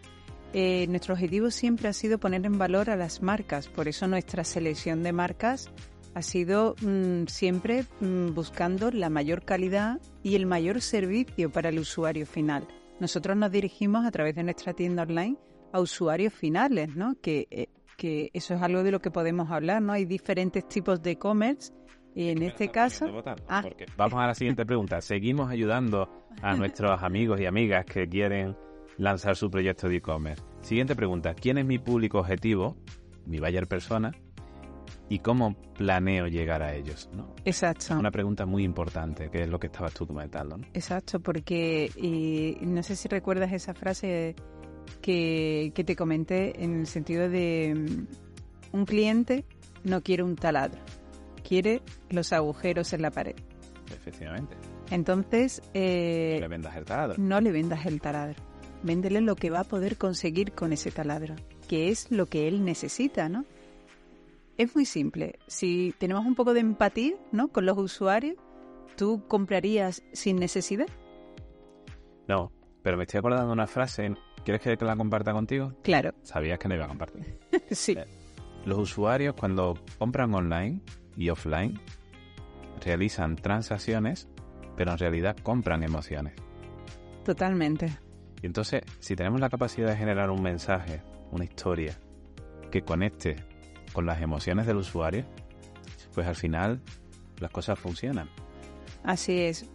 eh, nuestro objetivo siempre ha sido poner en valor a las marcas, por eso nuestra selección de marcas ha sido mm, siempre mm, buscando la mayor calidad y el mayor servicio para el usuario final. Nosotros nos dirigimos a través de nuestra tienda online a usuarios finales, ¿no? Que, eh, que eso es algo de lo que podemos hablar, ¿no? Hay diferentes tipos de e-commerce y en este caso... Ah. vamos a la siguiente pregunta. ¿Seguimos ayudando a nuestros amigos y amigas que quieren lanzar su proyecto de e-commerce. Siguiente pregunta, ¿quién es mi público objetivo, mi buyer persona, y cómo planeo llegar a ellos? ¿no? Exacto. Una pregunta muy importante, que es lo que estabas tú comentando. ¿no? Exacto, porque y no sé si recuerdas esa frase que, que te comenté en el sentido de mm, un cliente no quiere un taladro, quiere los agujeros en la pared. Efectivamente. Entonces... Eh, no le vendas el taladro. No le vendas el taladro véndele lo que va a poder conseguir con ese taladro, que es lo que él necesita, ¿no? Es muy simple. Si tenemos un poco de empatía, ¿no? Con los usuarios, ¿tú comprarías sin necesidad? No, pero me estoy acordando de una frase. ¿Quieres que la comparta contigo? Claro. Sabías que no iba a compartir. sí. Eh, los usuarios cuando compran online y offline realizan transacciones, pero en realidad compran emociones. Totalmente. Y entonces, si tenemos la capacidad de generar un mensaje, una historia, que conecte con las emociones del usuario, pues al final las cosas funcionan. Así es.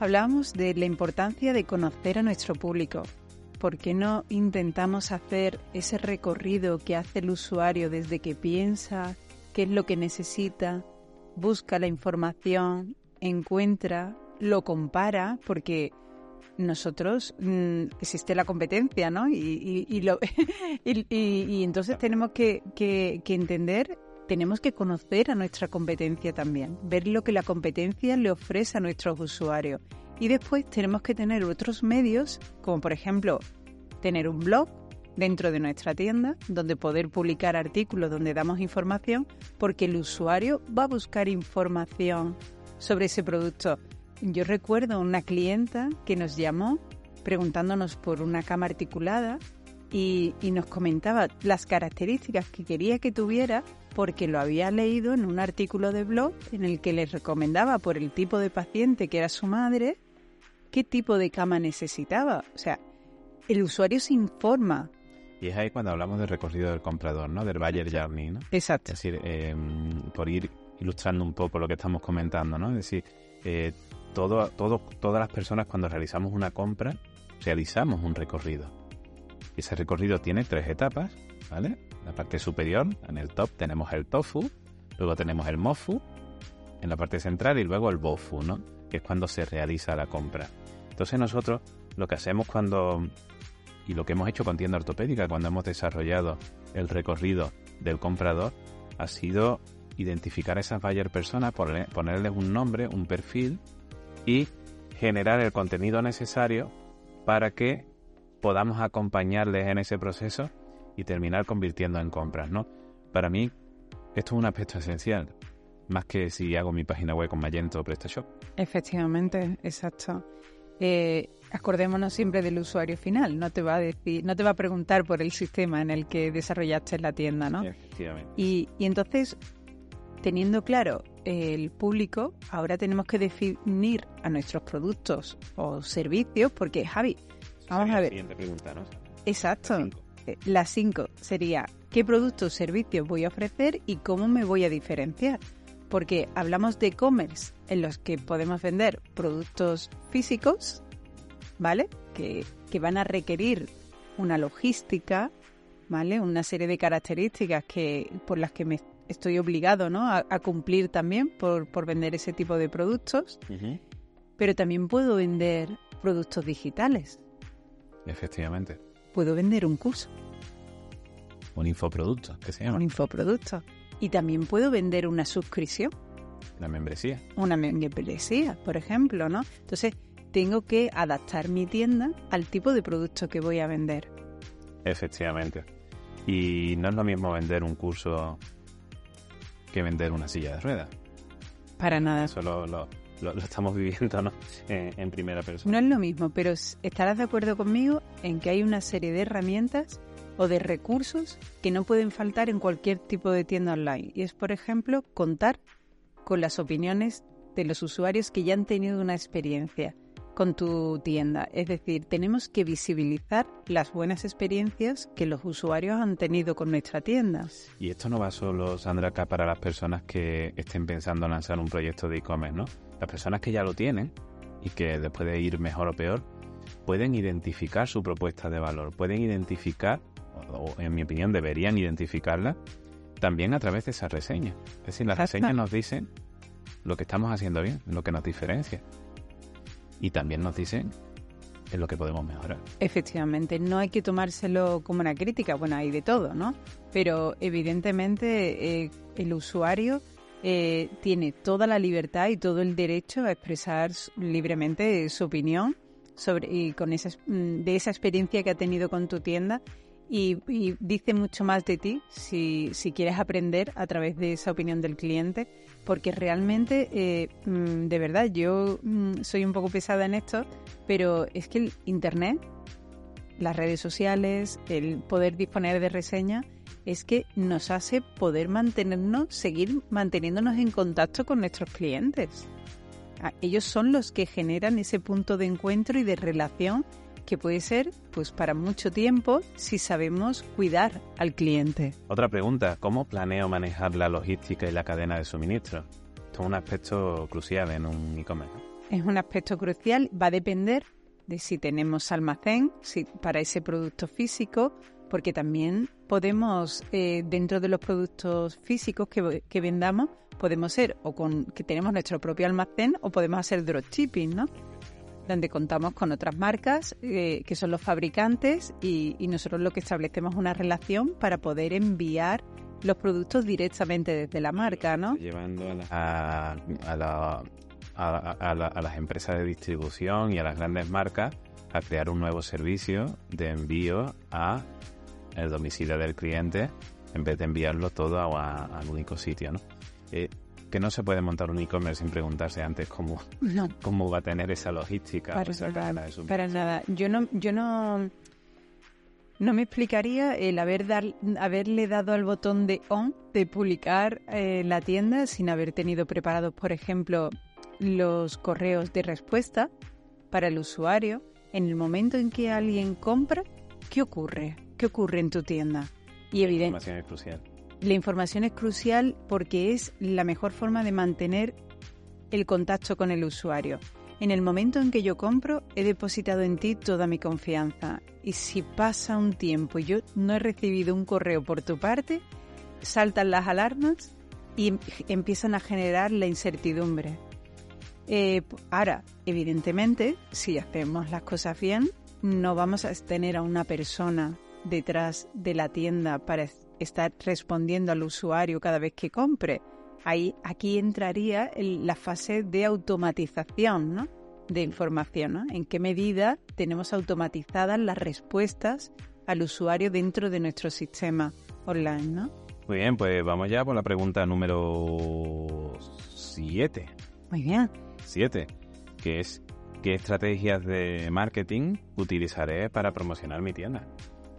Hablamos de la importancia de conocer a nuestro público. ¿Por qué no intentamos hacer ese recorrido que hace el usuario desde que piensa, qué es lo que necesita, busca la información, encuentra, lo compara, porque nosotros mm, existe la competencia, ¿no? Y, y, lo, y, entonces tenemos que, entender, tenemos que conocer a nuestra competencia también, ver lo que la competencia le ofrece a nuestros usuarios. Y después tenemos que tener otros medios, como por ejemplo tener un blog dentro de nuestra tienda, donde poder publicar artículos donde damos información, porque el usuario va a buscar información sobre ese producto yo recuerdo una clienta que nos llamó preguntándonos por una cama articulada y, nos comentaba las características que quería que tuviera porque lo había leído en un artículo de blog en el que les recomendaba por el tipo de paciente que era su madre qué tipo de cama necesitaba. O sea, el usuario se informa. Y es ahí cuando hablamos del recorrido del comprador, ¿no? Del buyer journey, ¿no? Exacto. Es decir, em, por ir ilustrando un poco lo que estamos comentando, ¿no? Es decir, eh, todo, todo, todas las personas cuando realizamos una compra, realizamos un recorrido. Ese recorrido tiene tres etapas, ¿vale? La parte superior, en el top tenemos el tofu, luego tenemos el mofu, en la parte central y luego el bofu, ¿no? Que es cuando se realiza la compra. Entonces nosotros lo que hacemos cuando, y lo que hemos hecho con tienda ortopédica, cuando hemos desarrollado el recorrido del comprador, ha sido identificar a esas buyer personas, ponerle- ponerles un nombre, un perfil y generar el contenido necesario para que podamos acompañarles en ese proceso y terminar convirtiendo en compras, ¿no? Para mí, esto es un aspecto esencial, más que si hago mi página web con Magento o PrestaShop. Efectivamente, exacto. Eh, acordémonos siempre del usuario final. No te va a decir, no te va a preguntar por el sistema en el que desarrollaste la tienda, ¿no? Efectivamente. Y, y entonces, teniendo claro el público, ahora tenemos que definir a nuestros productos o servicios, porque Javi, vamos Sería a la ver, Siguiente pregunta, ¿no? exacto. Cinco. Eh, La 5 sería qué productos o servicios voy a ofrecer y cómo me voy a diferenciar. Porque hablamos de e-commerce en los que podemos vender productos físicos, ¿vale? Que, que van a requerir una logística, ¿vale? Una serie de características que por las que me estoy obligado, ¿no? A, a cumplir también por, por vender ese tipo de productos. Pero también puedo vender productos digitales. Efectivamente. Puedo vender un curso. Un infoproducto, que se llama. un infoproducto. Y también puedo vender una suscripción, La membresía. una membresía, por ejemplo, ¿no? Entonces, tengo que adaptar mi tienda al tipo de producto que voy a vender. Efectivamente. Y no es lo mismo vender un curso que vender una silla de ruedas. Para nada. Eso lo, lo- lo- lo estamos viviendo ¿no? en, en primera persona. No es lo mismo, pero estarás de acuerdo conmigo en que hay una serie de herramientas o de recursos que no pueden faltar en cualquier tipo de tienda online. Y es, por ejemplo, contar con las opiniones de los usuarios que ya han tenido una experiencia con tu tienda. Es decir, tenemos que visibilizar las buenas experiencias que los usuarios han tenido con nuestra tienda. Y esto no va solo, Sandra, acá para las personas que estén pensando en lanzar un proyecto de e-commerce, ¿no? Las personas que ya lo tienen y que después de ir mejor o peor, pueden identificar su propuesta de valor, pueden identificar, o en mi opinión deberían identificarla, también a través de esas reseñas. Es decir, las Exacto. reseñas nos dicen lo que estamos haciendo bien, lo que nos diferencia. Y también nos dicen en lo que podemos mejorar. Efectivamente, no hay que tomárselo como una crítica, bueno, hay de todo, ¿no? Pero evidentemente eh, el usuario eh, tiene toda la libertad y todo el derecho a expresar libremente su opinión sobre y con esa, mm, de esa experiencia que ha tenido con tu tienda y, y dice mucho más de ti si, si quieres aprender a través de esa opinión del cliente, porque realmente, eh, mm, de verdad, yo mm, soy un poco pesada en esto, pero es que el Internet, las redes sociales, el poder disponer de reseñas, es que nos hace poder mantenernos, seguir manteniéndonos en contacto con nuestros clientes. Ah, Ellos son los que generan ese punto de encuentro y de relación que puede ser pues para mucho tiempo si sabemos cuidar al cliente. Otra pregunta, ¿cómo planeo manejar la logística y la cadena de suministro? Esto es un aspecto crucial en un e-commerce. Es un aspecto crucial, va a depender de si tenemos almacén si, para ese producto físico, porque también podemos, eh, dentro de los productos físicos que, que vendamos, podemos ser o con que tenemos nuestro propio almacén o podemos hacer dropshipping, ¿no? Donde contamos con otras marcas eh, que son los fabricantes y, nosotros lo que establecemos una relación para poder enviar los productos directamente desde la marca, ¿no? Llevando a, la- a- a la- a- la- a las empresas de distribución y a las grandes marcas a crear un nuevo servicio de envío a el domicilio del cliente en vez de enviarlo todo a, al único sitio, ¿no? Eh, que no se puede montar un e-commerce sin preguntarse antes cómo, No. cómo va a tener esa logística. Para suministro. para nada. Yo no, yo no, no me explicaría el haber dar, haberle dado al botón de on de publicar eh, la tienda sin haber tenido preparados, por ejemplo, los correos de respuesta para el usuario. En el momento en que alguien compra, ¿qué ocurre? ¿Qué ocurre en tu tienda? Y evidente, información es crucial. La información es crucial porque es la mejor forma de mantener el contacto con el usuario. En el momento en que yo compro, he depositado en ti toda mi confianza. Y si pasa un tiempo y yo no he recibido un correo por tu parte, saltan las alarmas y em- empiezan a generar la incertidumbre. Eh, ahora, evidentemente, si hacemos las cosas bien, no vamos a tener a una persona detrás de la tienda para estar respondiendo al usuario cada vez que compre. ahí aquí entraría el- la fase de automatización, ¿no? De información, ¿no? En qué medida tenemos automatizadas las respuestas al usuario dentro de nuestro sistema online, ¿no? Muy bien, pues vamos ya por la pregunta número 7. Muy bien. 7, que es ¿qué estrategias de marketing utilizaré para promocionar mi tienda?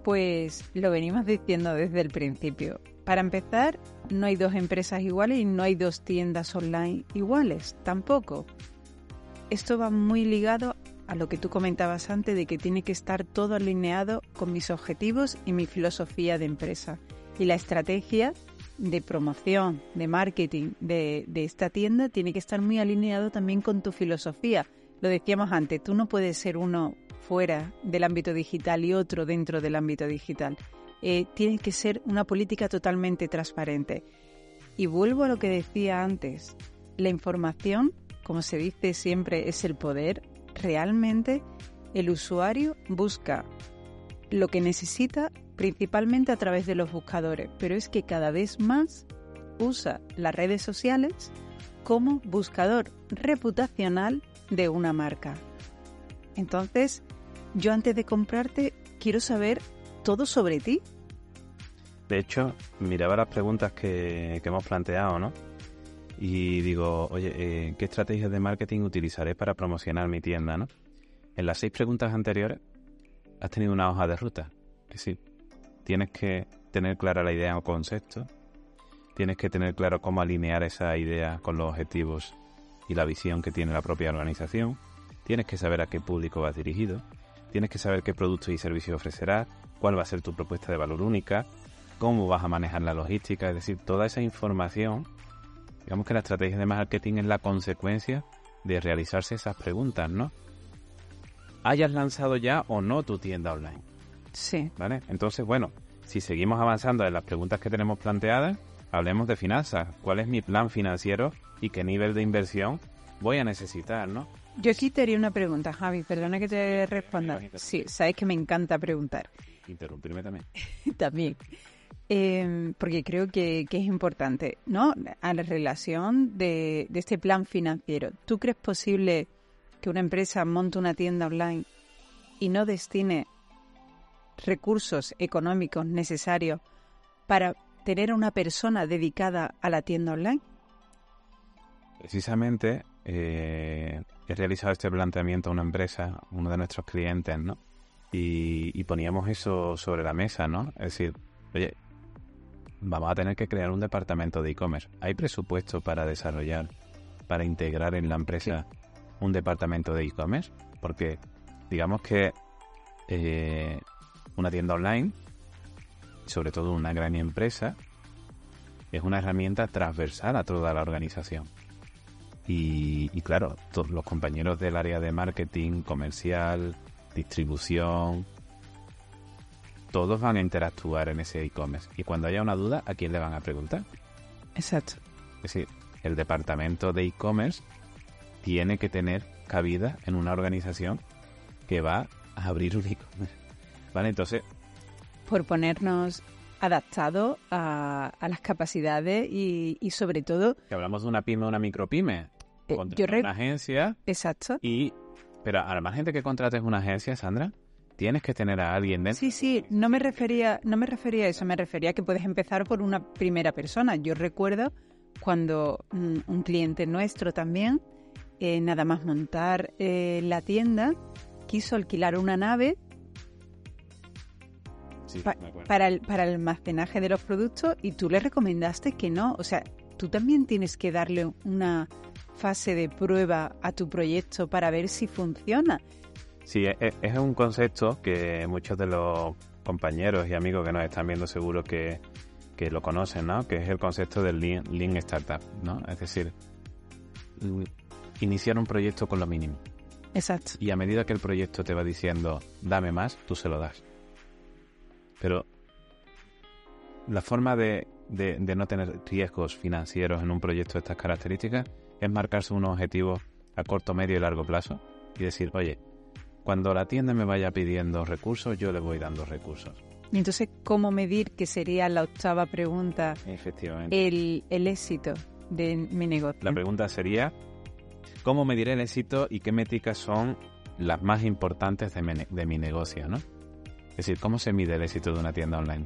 Pues lo venimos diciendo desde el principio. Para empezar, no hay dos empresas iguales y no hay dos tiendas online iguales, tampoco. Esto va muy ligado a lo que tú comentabas antes de que tiene que estar todo alineado con mis objetivos y mi filosofía de empresa. Y la estrategia de promoción, de marketing de, de esta tienda tiene que estar muy alineado también con tu filosofía. Lo decíamos antes, tú no puedes ser uno fuera del ámbito digital y otro dentro del ámbito digital. Eh, tiene que ser una política totalmente transparente. Y vuelvo a lo que decía antes, la información, como se dice siempre, es el poder. Realmente el usuario busca lo que necesita principalmente a través de los buscadores, pero es que cada vez más usa las redes sociales como buscador reputacional de una marca. Entonces, yo antes de comprarte quiero saber todo sobre ti. De hecho, miraba las preguntas que, que hemos planteado, ¿no? Y digo, oye, eh, ¿qué estrategias de marketing utilizaré para promocionar mi tienda, no? En las seis preguntas anteriores has tenido una hoja de ruta. Es tienes que tener clara la idea o concepto, tienes que tener claro cómo alinear esa idea con los objetivos y la visión que tiene la propia organización, tienes que saber a qué público vas dirigido, tienes que saber qué productos y servicios ofrecerás, cuál va a ser tu propuesta de valor única, cómo vas a manejar la logística, es decir, toda esa información, digamos que la estrategia de marketing es la consecuencia de realizarse esas preguntas, ¿no? Hayas lanzado ya o no tu tienda online, Sí. ¿vale? Entonces, bueno, si seguimos avanzando en las preguntas que tenemos planteadas, hablemos de finanzas. ¿Cuál es mi plan financiero y qué nivel de inversión voy a necesitar, no? Yo aquí te haría una pregunta, Javi, perdona que te responda. Sí, sabes que me encanta preguntar. Interrumpirme también. También. Eh, porque creo que, que es importante, ¿no? A la relación de, de este plan financiero. ¿Tú crees posible que una empresa monte una tienda online y no destine recursos económicos necesarios para tener a una persona dedicada a la tienda online? Precisamente eh, he realizado este planteamiento a una empresa, uno de nuestros clientes, ¿no? Y, poníamos eso sobre la mesa, ¿no? Es decir, oye, vamos a tener que crear un departamento de e-commerce. ¿Hay presupuesto para desarrollar, para integrar en la empresa un departamento de e-commerce? Porque digamos que eh, una tienda online, sobre todo una gran empresa, es una herramienta transversal a toda la organización. Y, y claro, todos los compañeros del área de marketing, comercial, distribución, todos van a interactuar en ese e-commerce. Y cuando haya una duda, ¿a quién le van a preguntar? Exacto. Es decir, el departamento de e-commerce tiene que tener cabida en una organización que va a abrir un e-commerce. ¿Vale? Entonces, Por ponernos adaptados a, a las capacidades y, y sobre todo, que hablamos de una pyme o una micropyme, Eh, yo una agencia exacto. y... Pero al margen de que contrates una agencia, Sandra, tienes que tener a alguien dentro. Sí, sí, no me refería, no me refería a eso, me refería a que puedes empezar por una primera persona. Yo recuerdo cuando mm, un cliente nuestro también, eh, nada más montar eh, la tienda, quiso alquilar una nave Sí, pa- me acuerdo. para el, para el almacenaje de los productos y tú le recomendaste que no. O sea, tú también tienes que darle una fase de prueba a tu proyecto para ver si funciona. Sí, e- e- es un concepto que muchos de los compañeros y amigos que nos están viendo seguro que, que lo conocen, ¿no? Que es el concepto del Lean, Lean Startup, ¿no? Es decir, iniciar un proyecto con lo mínimo. Exacto. Y a medida que el proyecto te va diciendo, dame más, tú se lo das. Pero la forma de, de- de no tener riesgos financieros en un proyecto de estas características es marcarse unos objetivos a corto, medio y largo plazo y decir, oye, cuando la tienda me vaya pidiendo recursos, yo le voy dando recursos. Y entonces, ¿cómo medir, que sería la octava pregunta, Efectivamente. el, el éxito de mi negocio. La pregunta sería, ¿cómo mediré el éxito y qué métricas son las más importantes de mi, de mi negocio, ¿no? Es decir, ¿cómo se mide el éxito de una tienda online?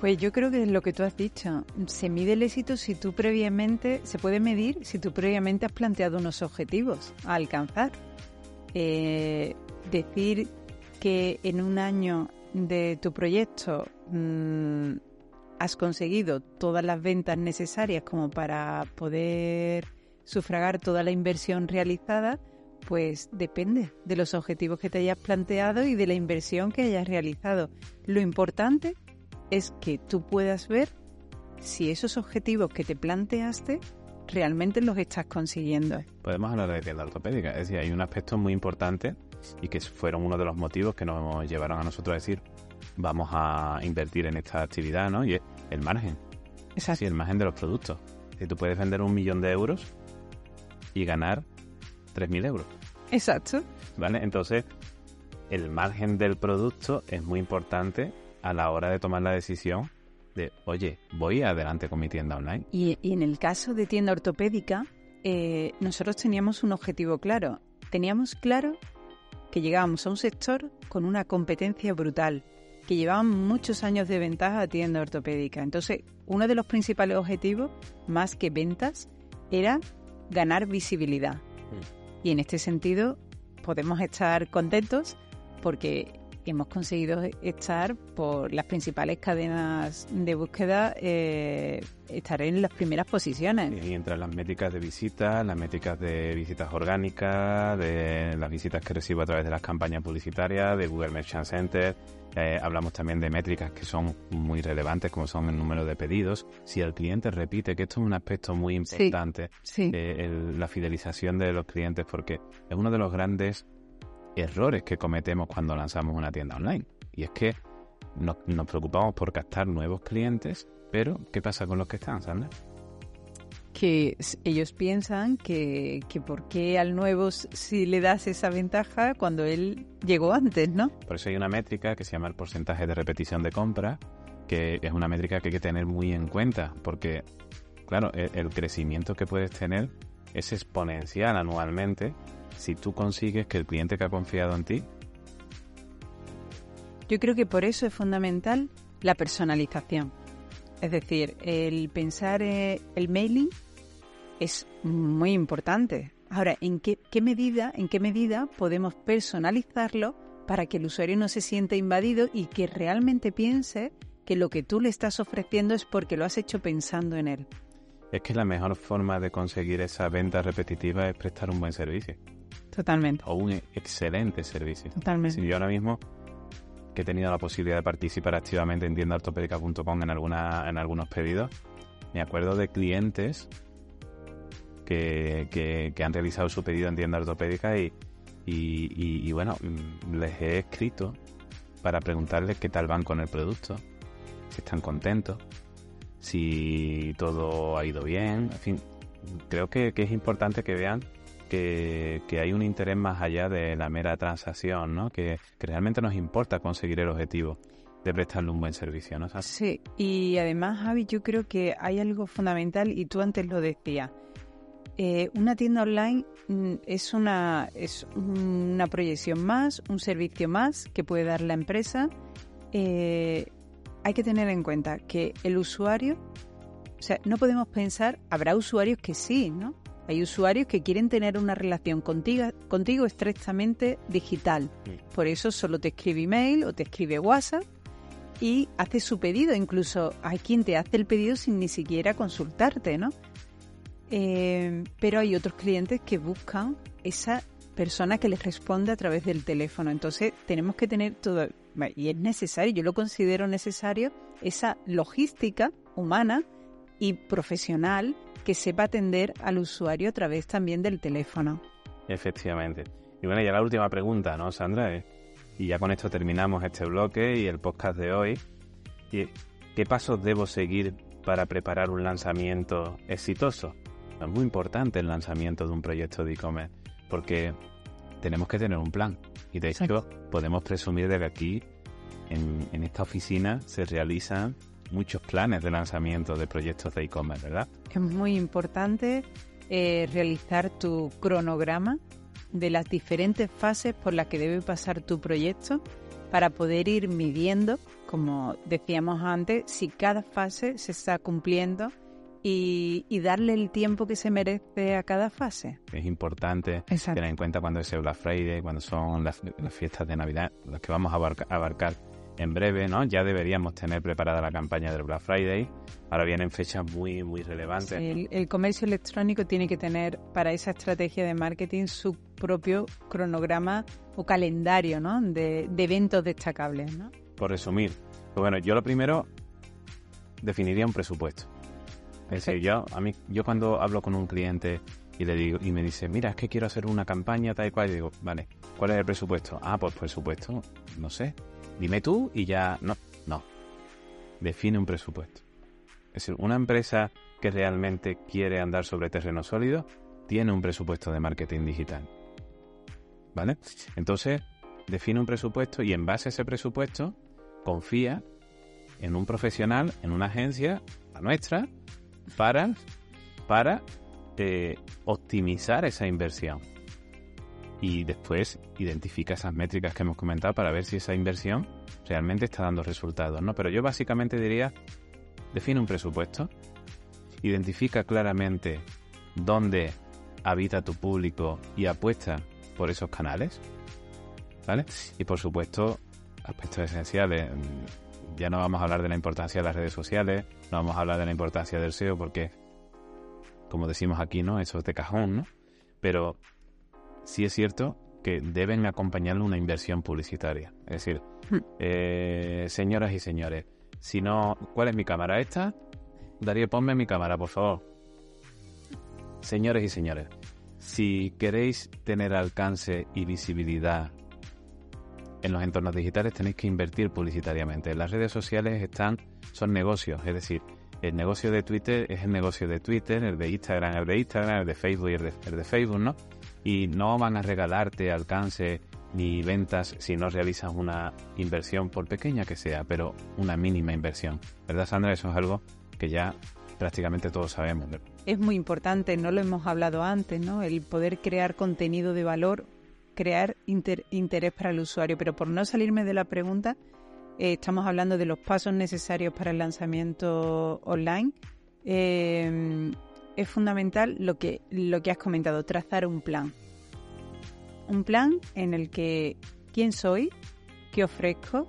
Pues yo creo que es lo que tú has dicho. Se mide el éxito si tú previamente, se puede medir si tú previamente has planteado unos objetivos a alcanzar. Eh, decir que en un año de tu proyecto mm, has conseguido todas las ventas necesarias como para poder sufragar toda la inversión realizada, pues depende de los objetivos que te hayas planteado y de la inversión que hayas realizado. Lo importante es que tú puedas ver si esos objetivos que te planteaste realmente los estás consiguiendo. Podemos hablar de tienda ortopédica, es decir, hay un aspecto muy importante y que fueron uno de los motivos que nos llevaron a nosotros a decir vamos a invertir en esta actividad, ¿no? Y es el margen. Exacto. Sí, el margen de los productos. Si tú puedes vender un millón de euros y ganar 3.000 euros. Exacto. ¿Vale? Entonces, el margen del producto es muy importante a la hora de tomar la decisión de, oye, voy adelante con mi tienda online. Y, y en el caso de tienda ortopédica, eh, nosotros teníamos un objetivo claro. Teníamos claro que llegábamos a un sector con una competencia brutal, que llevaban muchos años de ventaja a tienda ortopédica. Entonces, uno de los principales objetivos, más que ventas, era ganar visibilidad. Y en este sentido, podemos estar contentos porque hemos conseguido estar por las principales cadenas de búsqueda, eh, estar en las primeras posiciones. Y entran las métricas de visitas, las métricas de visitas orgánicas, de las visitas que recibo a través de las campañas publicitarias, de Google Merchant Center. Eh, hablamos también de métricas que son muy relevantes, como son el número de pedidos. Si el cliente repite, que esto es un aspecto muy importante, sí. eh, el- la fidelización de los clientes, porque es uno de los grandes errores que cometemos cuando lanzamos una tienda online. Y es que nos, nos preocupamos por captar nuevos clientes, pero ¿qué pasa con los que están, Sandra? Que ellos piensan que, que por qué al nuevo si le das esa ventaja cuando él llegó antes, ¿no? Por eso hay una métrica que se llama el porcentaje de repetición de compra, que es una métrica que hay que tener muy en cuenta, porque, claro, el, el crecimiento que puedes tener es exponencial anualmente si tú consigues que el cliente que ha confiado en ti Yo creo que por eso es fundamental la personalización. Es decir, el pensar eh, el mailing es muy importante. Ahora, ¿en qué, qué medida, en qué medida podemos personalizarlo para que el usuario no se sienta invadido y que realmente piense que lo que tú le estás ofreciendo es porque lo has hecho pensando en él? Es que la mejor forma de conseguir esa venta repetitiva es prestar un buen servicio Totalmente, o un excelente servicio. totalmente. Si yo ahora mismo que he tenido la posibilidad de participar activamente en tiendaortopédica.com en alguna, en algunos pedidos, me acuerdo de clientes que, han realizado su pedido en tienda ortopédica y, y, bueno, les he escrito para preguntarles qué tal van con el producto, si están contentos, si todo ha ido bien, en fin, creo que, es importante que vean que, hay un interés más allá de la mera transacción, ¿no? Que, realmente nos importa conseguir el objetivo de prestarle un buen servicio, ¿no? Sí, y además, Javi, yo creo que hay algo fundamental y tú antes lo decías. Eh, una tienda online mm, es una, es una proyección más, un servicio más que puede dar la empresa. Eh, hay que tener en cuenta que el usuario, o sea, no podemos pensar, habrá usuarios que sí, ¿no? Hay usuarios que quieren tener una relación contigo, contigo estrictamente digital. Por eso solo te escribe email o te escribe WhatsApp y hace su pedido. Incluso hay quien te hace el pedido sin ni siquiera consultarte, ¿no? Eh, pero hay otros clientes que buscan esa persona que les responde a través del teléfono. Entonces tenemos que tener todo, y es necesario, yo lo considero necesario, esa logística humana y profesional que sepa atender al usuario a través también del teléfono. Efectivamente. Y bueno, ya la última pregunta, ¿no, Sandra? Eh, Y ya con esto terminamos este bloque y el podcast de hoy. ¿Qué pasos debo seguir para preparar un lanzamiento exitoso? Es muy importante el lanzamiento de un proyecto de e-commerce porque tenemos que tener un plan. Y de hecho, podemos presumir de que aquí, en, en esta oficina, se realizan muchos planes de lanzamiento de proyectos de e-commerce, ¿verdad? Es muy importante eh, realizar tu cronograma de las diferentes fases por las que debe pasar tu proyecto para poder ir midiendo, como decíamos antes, si cada fase se está cumpliendo y, darle el tiempo que se merece a cada fase. Es importante tener en cuenta cuando es el Black Friday, cuando son las, fiestas de Navidad, las que vamos a abarcar en breve, ¿no? Ya deberíamos tener preparada la campaña del Black Friday. Ahora vienen fechas muy, muy relevantes. el, comercio electrónico tiene que tener para esa estrategia de marketing su propio cronograma o calendario, ¿no? De, eventos destacables, ¿no? Por resumir, pues bueno, yo lo primero definiría un presupuesto. Es decir, yo, a mí, yo cuando hablo con un cliente y le digo y me dice, mira, es que quiero hacer una campaña tal y cual, y digo, vale, ¿cuál es el presupuesto? Ah, pues presupuesto, no sé, dime tú y ya, no, no, define un presupuesto. Es decir, una empresa que realmente quiere andar sobre terreno sólido tiene un presupuesto de marketing digital. ¿Vale? Entonces, define un presupuesto y en base a ese presupuesto confía en un profesional, en una agencia, la nuestra, para, para eh, optimizar esa inversión y después identifica esas métricas que hemos comentado para ver si esa inversión realmente está dando resultados, ¿no? Pero yo básicamente diría, define un presupuesto, identifica claramente dónde habita tu público y apuesta por esos canales, ¿vale? Y por supuesto, aspectos esenciales, ya no vamos a hablar de la importancia de las redes sociales, no vamos a hablar de la importancia del SEO porque, como decimos aquí, ¿no? Eso es de cajón, ¿no? Pero sí es cierto que deben acompañarle una inversión publicitaria. Es decir, hmm. eh, señoras y señores, si no, ¿cuál es mi cámara? ¿Esta? Darío, ponme mi cámara, por favor. Señores y señores, si queréis tener alcance y visibilidad en los entornos digitales, tenéis que invertir publicitariamente. Las redes sociales están, son negocios, es decir, el negocio de Twitter es el negocio de Twitter, el de Instagram, el de Instagram, el de Facebook y el de Facebook, ¿no? y no van a regalarte alcance ni ventas si no realizas una inversión, por pequeña que sea, pero una mínima inversión. ¿Verdad, Sandra? Eso es algo que ya prácticamente todos sabemos. Es muy importante, no lo hemos hablado antes, ¿no? El poder crear contenido de valor, crear interés para el usuario. Pero por no salirme de la pregunta, eh, estamos hablando de los pasos necesarios para el lanzamiento online. Eh, es fundamental lo que, lo que has comentado, trazar un plan. Un plan en el que quién soy, qué ofrezco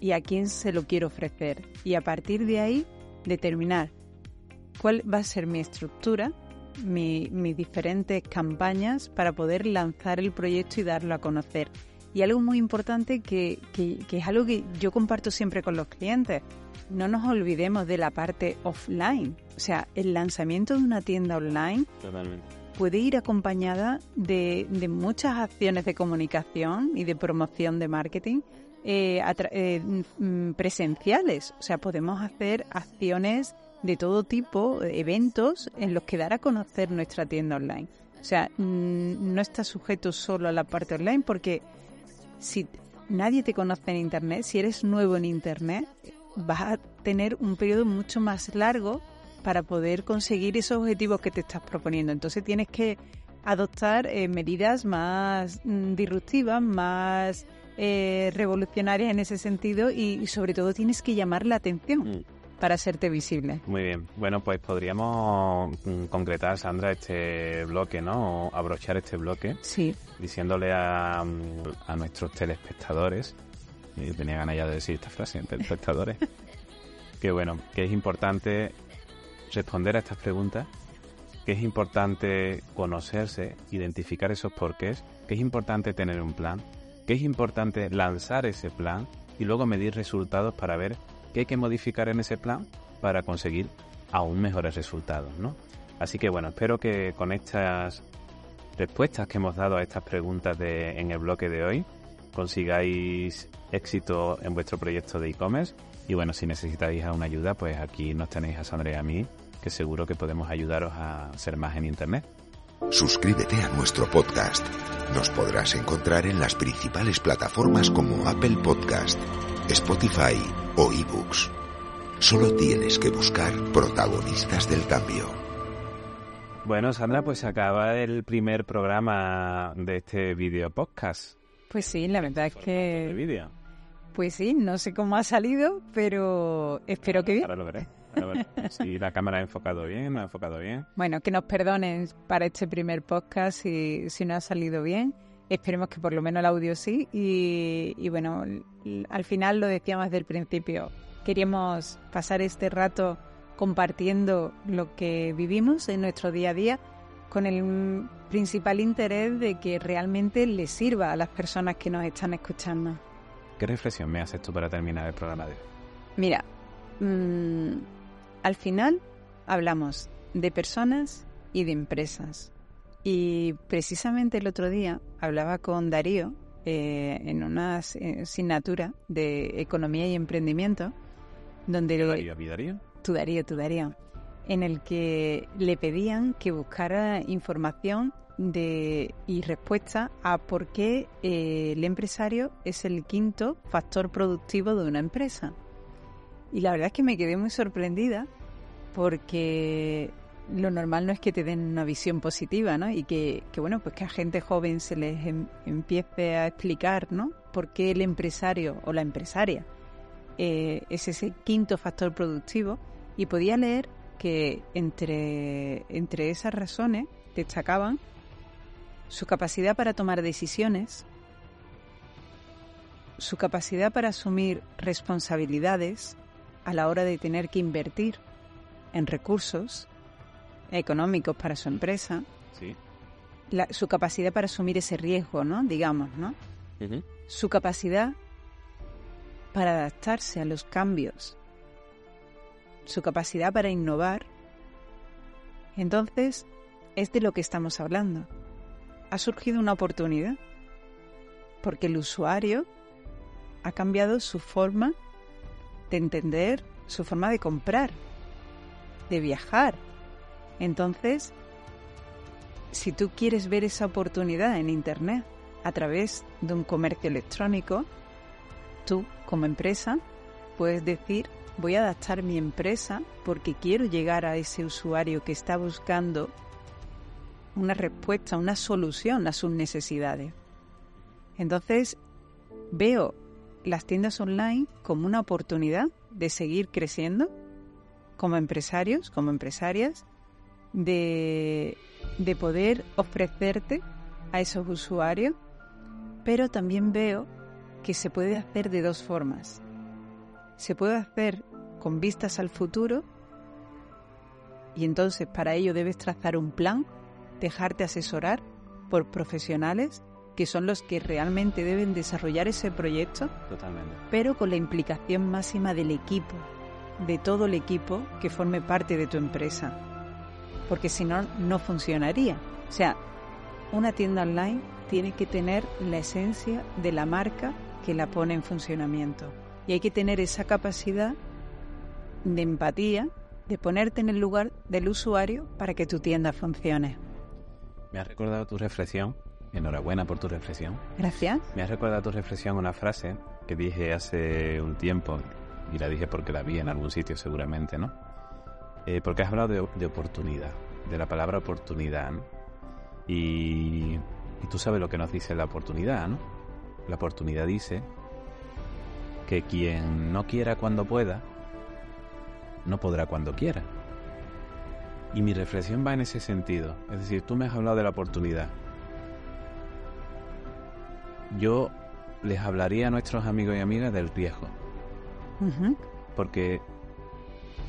y a quién se lo quiero ofrecer. Y a partir de ahí determinar cuál va a ser mi estructura, mis diferentes campañas para poder lanzar el proyecto y darlo a conocer. Y algo muy importante que, que, que es algo que yo comparto siempre con los clientes no nos olvidemos de la parte offline. O sea, el lanzamiento de una tienda online puede ir acompañada de, muchas acciones de comunicación y de promoción de marketing eh, eh, mm, presenciales. O sea, podemos hacer acciones de todo tipo, eventos en los que dar a conocer nuestra tienda online. O sea, mm, no está sujeto solo a la parte online porque si nadie te conoce en Internet, si eres nuevo en Internet, vas a tener un periodo mucho más largo para poder conseguir esos objetivos que te estás proponiendo. Entonces tienes que adoptar eh, medidas más mm, disruptivas, más eh, revolucionarias en ese sentido y, sobre todo tienes que llamar la atención. Mm. Para hacerte visible. Muy bien. Bueno, pues podríamos mm, concretar, Sandra, este bloque, ¿no? O abrochar este bloque. Sí. Diciéndole a, a nuestros telespectadores y tenía ganas ya de decir esta frase, espectadores. que bueno, que es importante responder a estas preguntas, que es importante conocerse, identificar esos porqués, que es importante tener un plan, que es importante lanzar ese plan y luego medir resultados para ver qué hay que modificar en ese plan para conseguir aún mejores resultados, ¿no? Así que bueno, espero que con estas respuestas que hemos dado a estas preguntas de, en el bloque de hoy, consigáis éxito en vuestro proyecto de e-commerce. Y bueno, si necesitáis una ayuda, pues aquí nos tenéis a Sandra y a mí, que seguro que podemos ayudaros a ser más en Internet. Suscríbete a nuestro podcast. Nos podrás encontrar en las principales plataformas como Apple Podcast, Spotify o eBooks. Solo tienes que buscar protagonistas del cambio. Bueno, Sandra, pues acaba el primer programa de este video podcast. Pues sí, la verdad es que... vídeo. Pues sí, no sé cómo ha salido, pero espero que bien. Ahora lo veré. ahora veré. Si la cámara ha enfocado bien, no ha enfocado bien. Bueno, que nos perdonen para este primer podcast si, si no ha salido bien. Esperemos que por lo menos el audio sí. Y, y bueno, al final lo decíamos desde el principio. Queríamos pasar este rato compartiendo lo que vivimos en nuestro día a día con el principal interés de que realmente les sirva a las personas que nos están escuchando. ¿Qué reflexión me haces tú para terminar el programa de hoy? Mira, mm, al final hablamos de personas y de empresas. Y precisamente el otro día hablaba con Darío eh, en una as- asignatura de economía y emprendimiento, donde ¿Darío, Darío? tu Darío, tu Darío, en el que le pedían que buscara información de, y respuesta a por qué eh, el empresario es el quinto factor productivo de una empresa. Y la verdad es que me quedé muy sorprendida porque lo normal no es que te den una visión positiva, ¿no? Y que, que, bueno, pues que a gente joven se les em- empiece a explicar, ¿no? Por qué el empresario o la empresaria eh, es ese quinto factor productivo y podía leer que entre, entre esas razones destacaban su capacidad para tomar decisiones, su capacidad para asumir responsabilidades a la hora de tener que invertir en recursos económicos para su empresa, Sí. la- su capacidad para asumir ese riesgo, ¿no? Digamos, ¿no? su capacidad para adaptarse a los cambios, su capacidad para innovar. Entonces, es de lo que estamos hablando. Ha surgido una oportunidad, porque el usuario ha cambiado su forma de entender, su forma de comprar, de viajar. Entonces, si tú quieres ver esa oportunidad en Internet a través de un comercio electrónico, tú como empresa puedes decir, voy a adaptar mi empresa porque quiero llegar a ese usuario que está buscando una respuesta, una solución a sus necesidades. Entonces, veo las tiendas online como una oportunidad de seguir creciendo como empresarios, como empresarias, de, de poder ofrecerte a esos usuarios, pero también veo que se puede hacer de dos formas. Se puede hacer con vistas al futuro y entonces para ello debes trazar un plan, dejarte asesorar por profesionales que son los que realmente deben desarrollar ese proyecto, Totalmente. pero con la implicación máxima del equipo, de todo el equipo que forme parte de tu empresa. Porque si no, no funcionaría. O sea, una tienda online tiene que tener la esencia de la marca que la pone en funcionamiento. Y hay que tener esa capacidad de empatía, de ponerte en el lugar del usuario para que tu tienda funcione. Me has recordado tu reflexión. Enhorabuena por tu reflexión. Gracias. Me has recordado tu reflexión una frase que dije hace un tiempo, y la dije porque la vi en algún sitio seguramente, ¿no? Eh, porque has hablado de, de oportunidad, de la palabra oportunidad, ¿no? Y, y tú sabes lo que nos dice la oportunidad, ¿no? La oportunidad dice que quien no quiera cuando pueda, no podrá cuando quiera. Y mi reflexión va en ese sentido. Es decir, tú me has hablado de la oportunidad. Yo les hablaría a nuestros amigos y amigas del riesgo, porque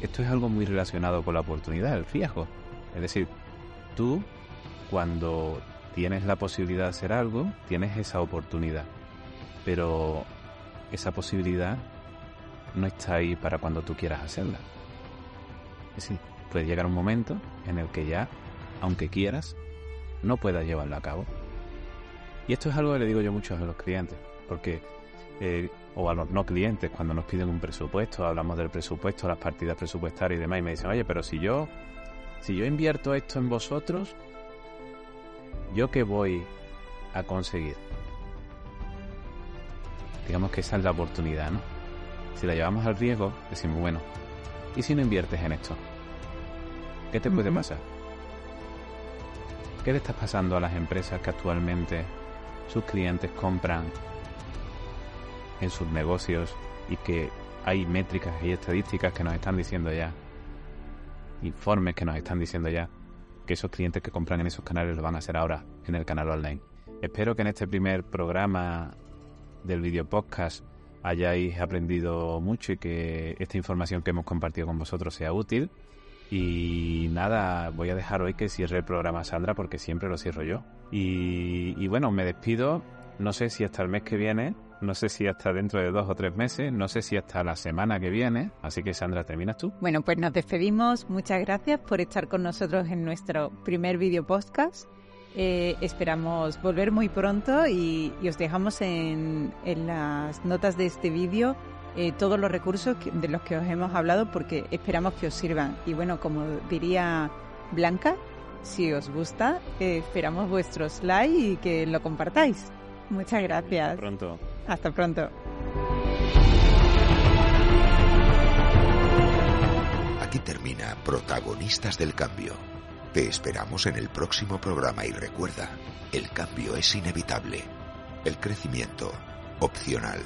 esto es algo muy relacionado con la oportunidad, el riesgo. Es decir, tú cuando tienes la posibilidad de hacer algo, tienes esa oportunidad, pero esa posibilidad no está ahí para cuando tú quieras hacerla. Es decir, puede llegar un momento en el que ya, aunque quieras, no puedas llevarlo a cabo. Y esto es algo que le digo yo mucho a los clientes, porque, eh, o a los no clientes, cuando nos piden un presupuesto, hablamos del presupuesto, las partidas presupuestarias y demás, y me dicen, oye, pero si yo, si yo invierto esto en vosotros, ¿yo qué voy a conseguir? Digamos que esa es la oportunidad, ¿no? Si la llevamos al riesgo, decimos, bueno, ¿Y si no inviertes en esto? ¿Qué te puede pasar? ¿Qué le está pasando a las empresas que actualmente sus clientes compran en sus negocios y que hay métricas y estadísticas que nos están diciendo ya, informes que nos están diciendo ya, que esos clientes que compran en esos canales lo van a hacer ahora en el canal online? Espero que en este primer programa del video podcast hayáis aprendido mucho y que esta información que hemos compartido con vosotros sea útil. Y nada, voy a dejar hoy que cierre el programa Sandra porque siempre lo cierro yo. Y, y bueno, me despido. No sé si hasta el mes que viene, no sé si hasta dentro de dos o tres meses, no sé si hasta la semana que viene. Así que Sandra, ¿terminas tú? Bueno, pues nos despedimos. Muchas gracias por estar con nosotros en nuestro primer video podcast. Eh, esperamos volver muy pronto y, os dejamos en, las notas de este vídeo eh, todos los recursos de los que os hemos hablado porque esperamos que os sirvan. Y bueno, como diría Blanca, si os gusta, eh, esperamos vuestros likes y que lo compartáis. Muchas gracias. Pronto. Hasta pronto. Aquí termina Protagonistas del Cambio. Te esperamos en el próximo programa y recuerda, el cambio es inevitable, el crecimiento opcional.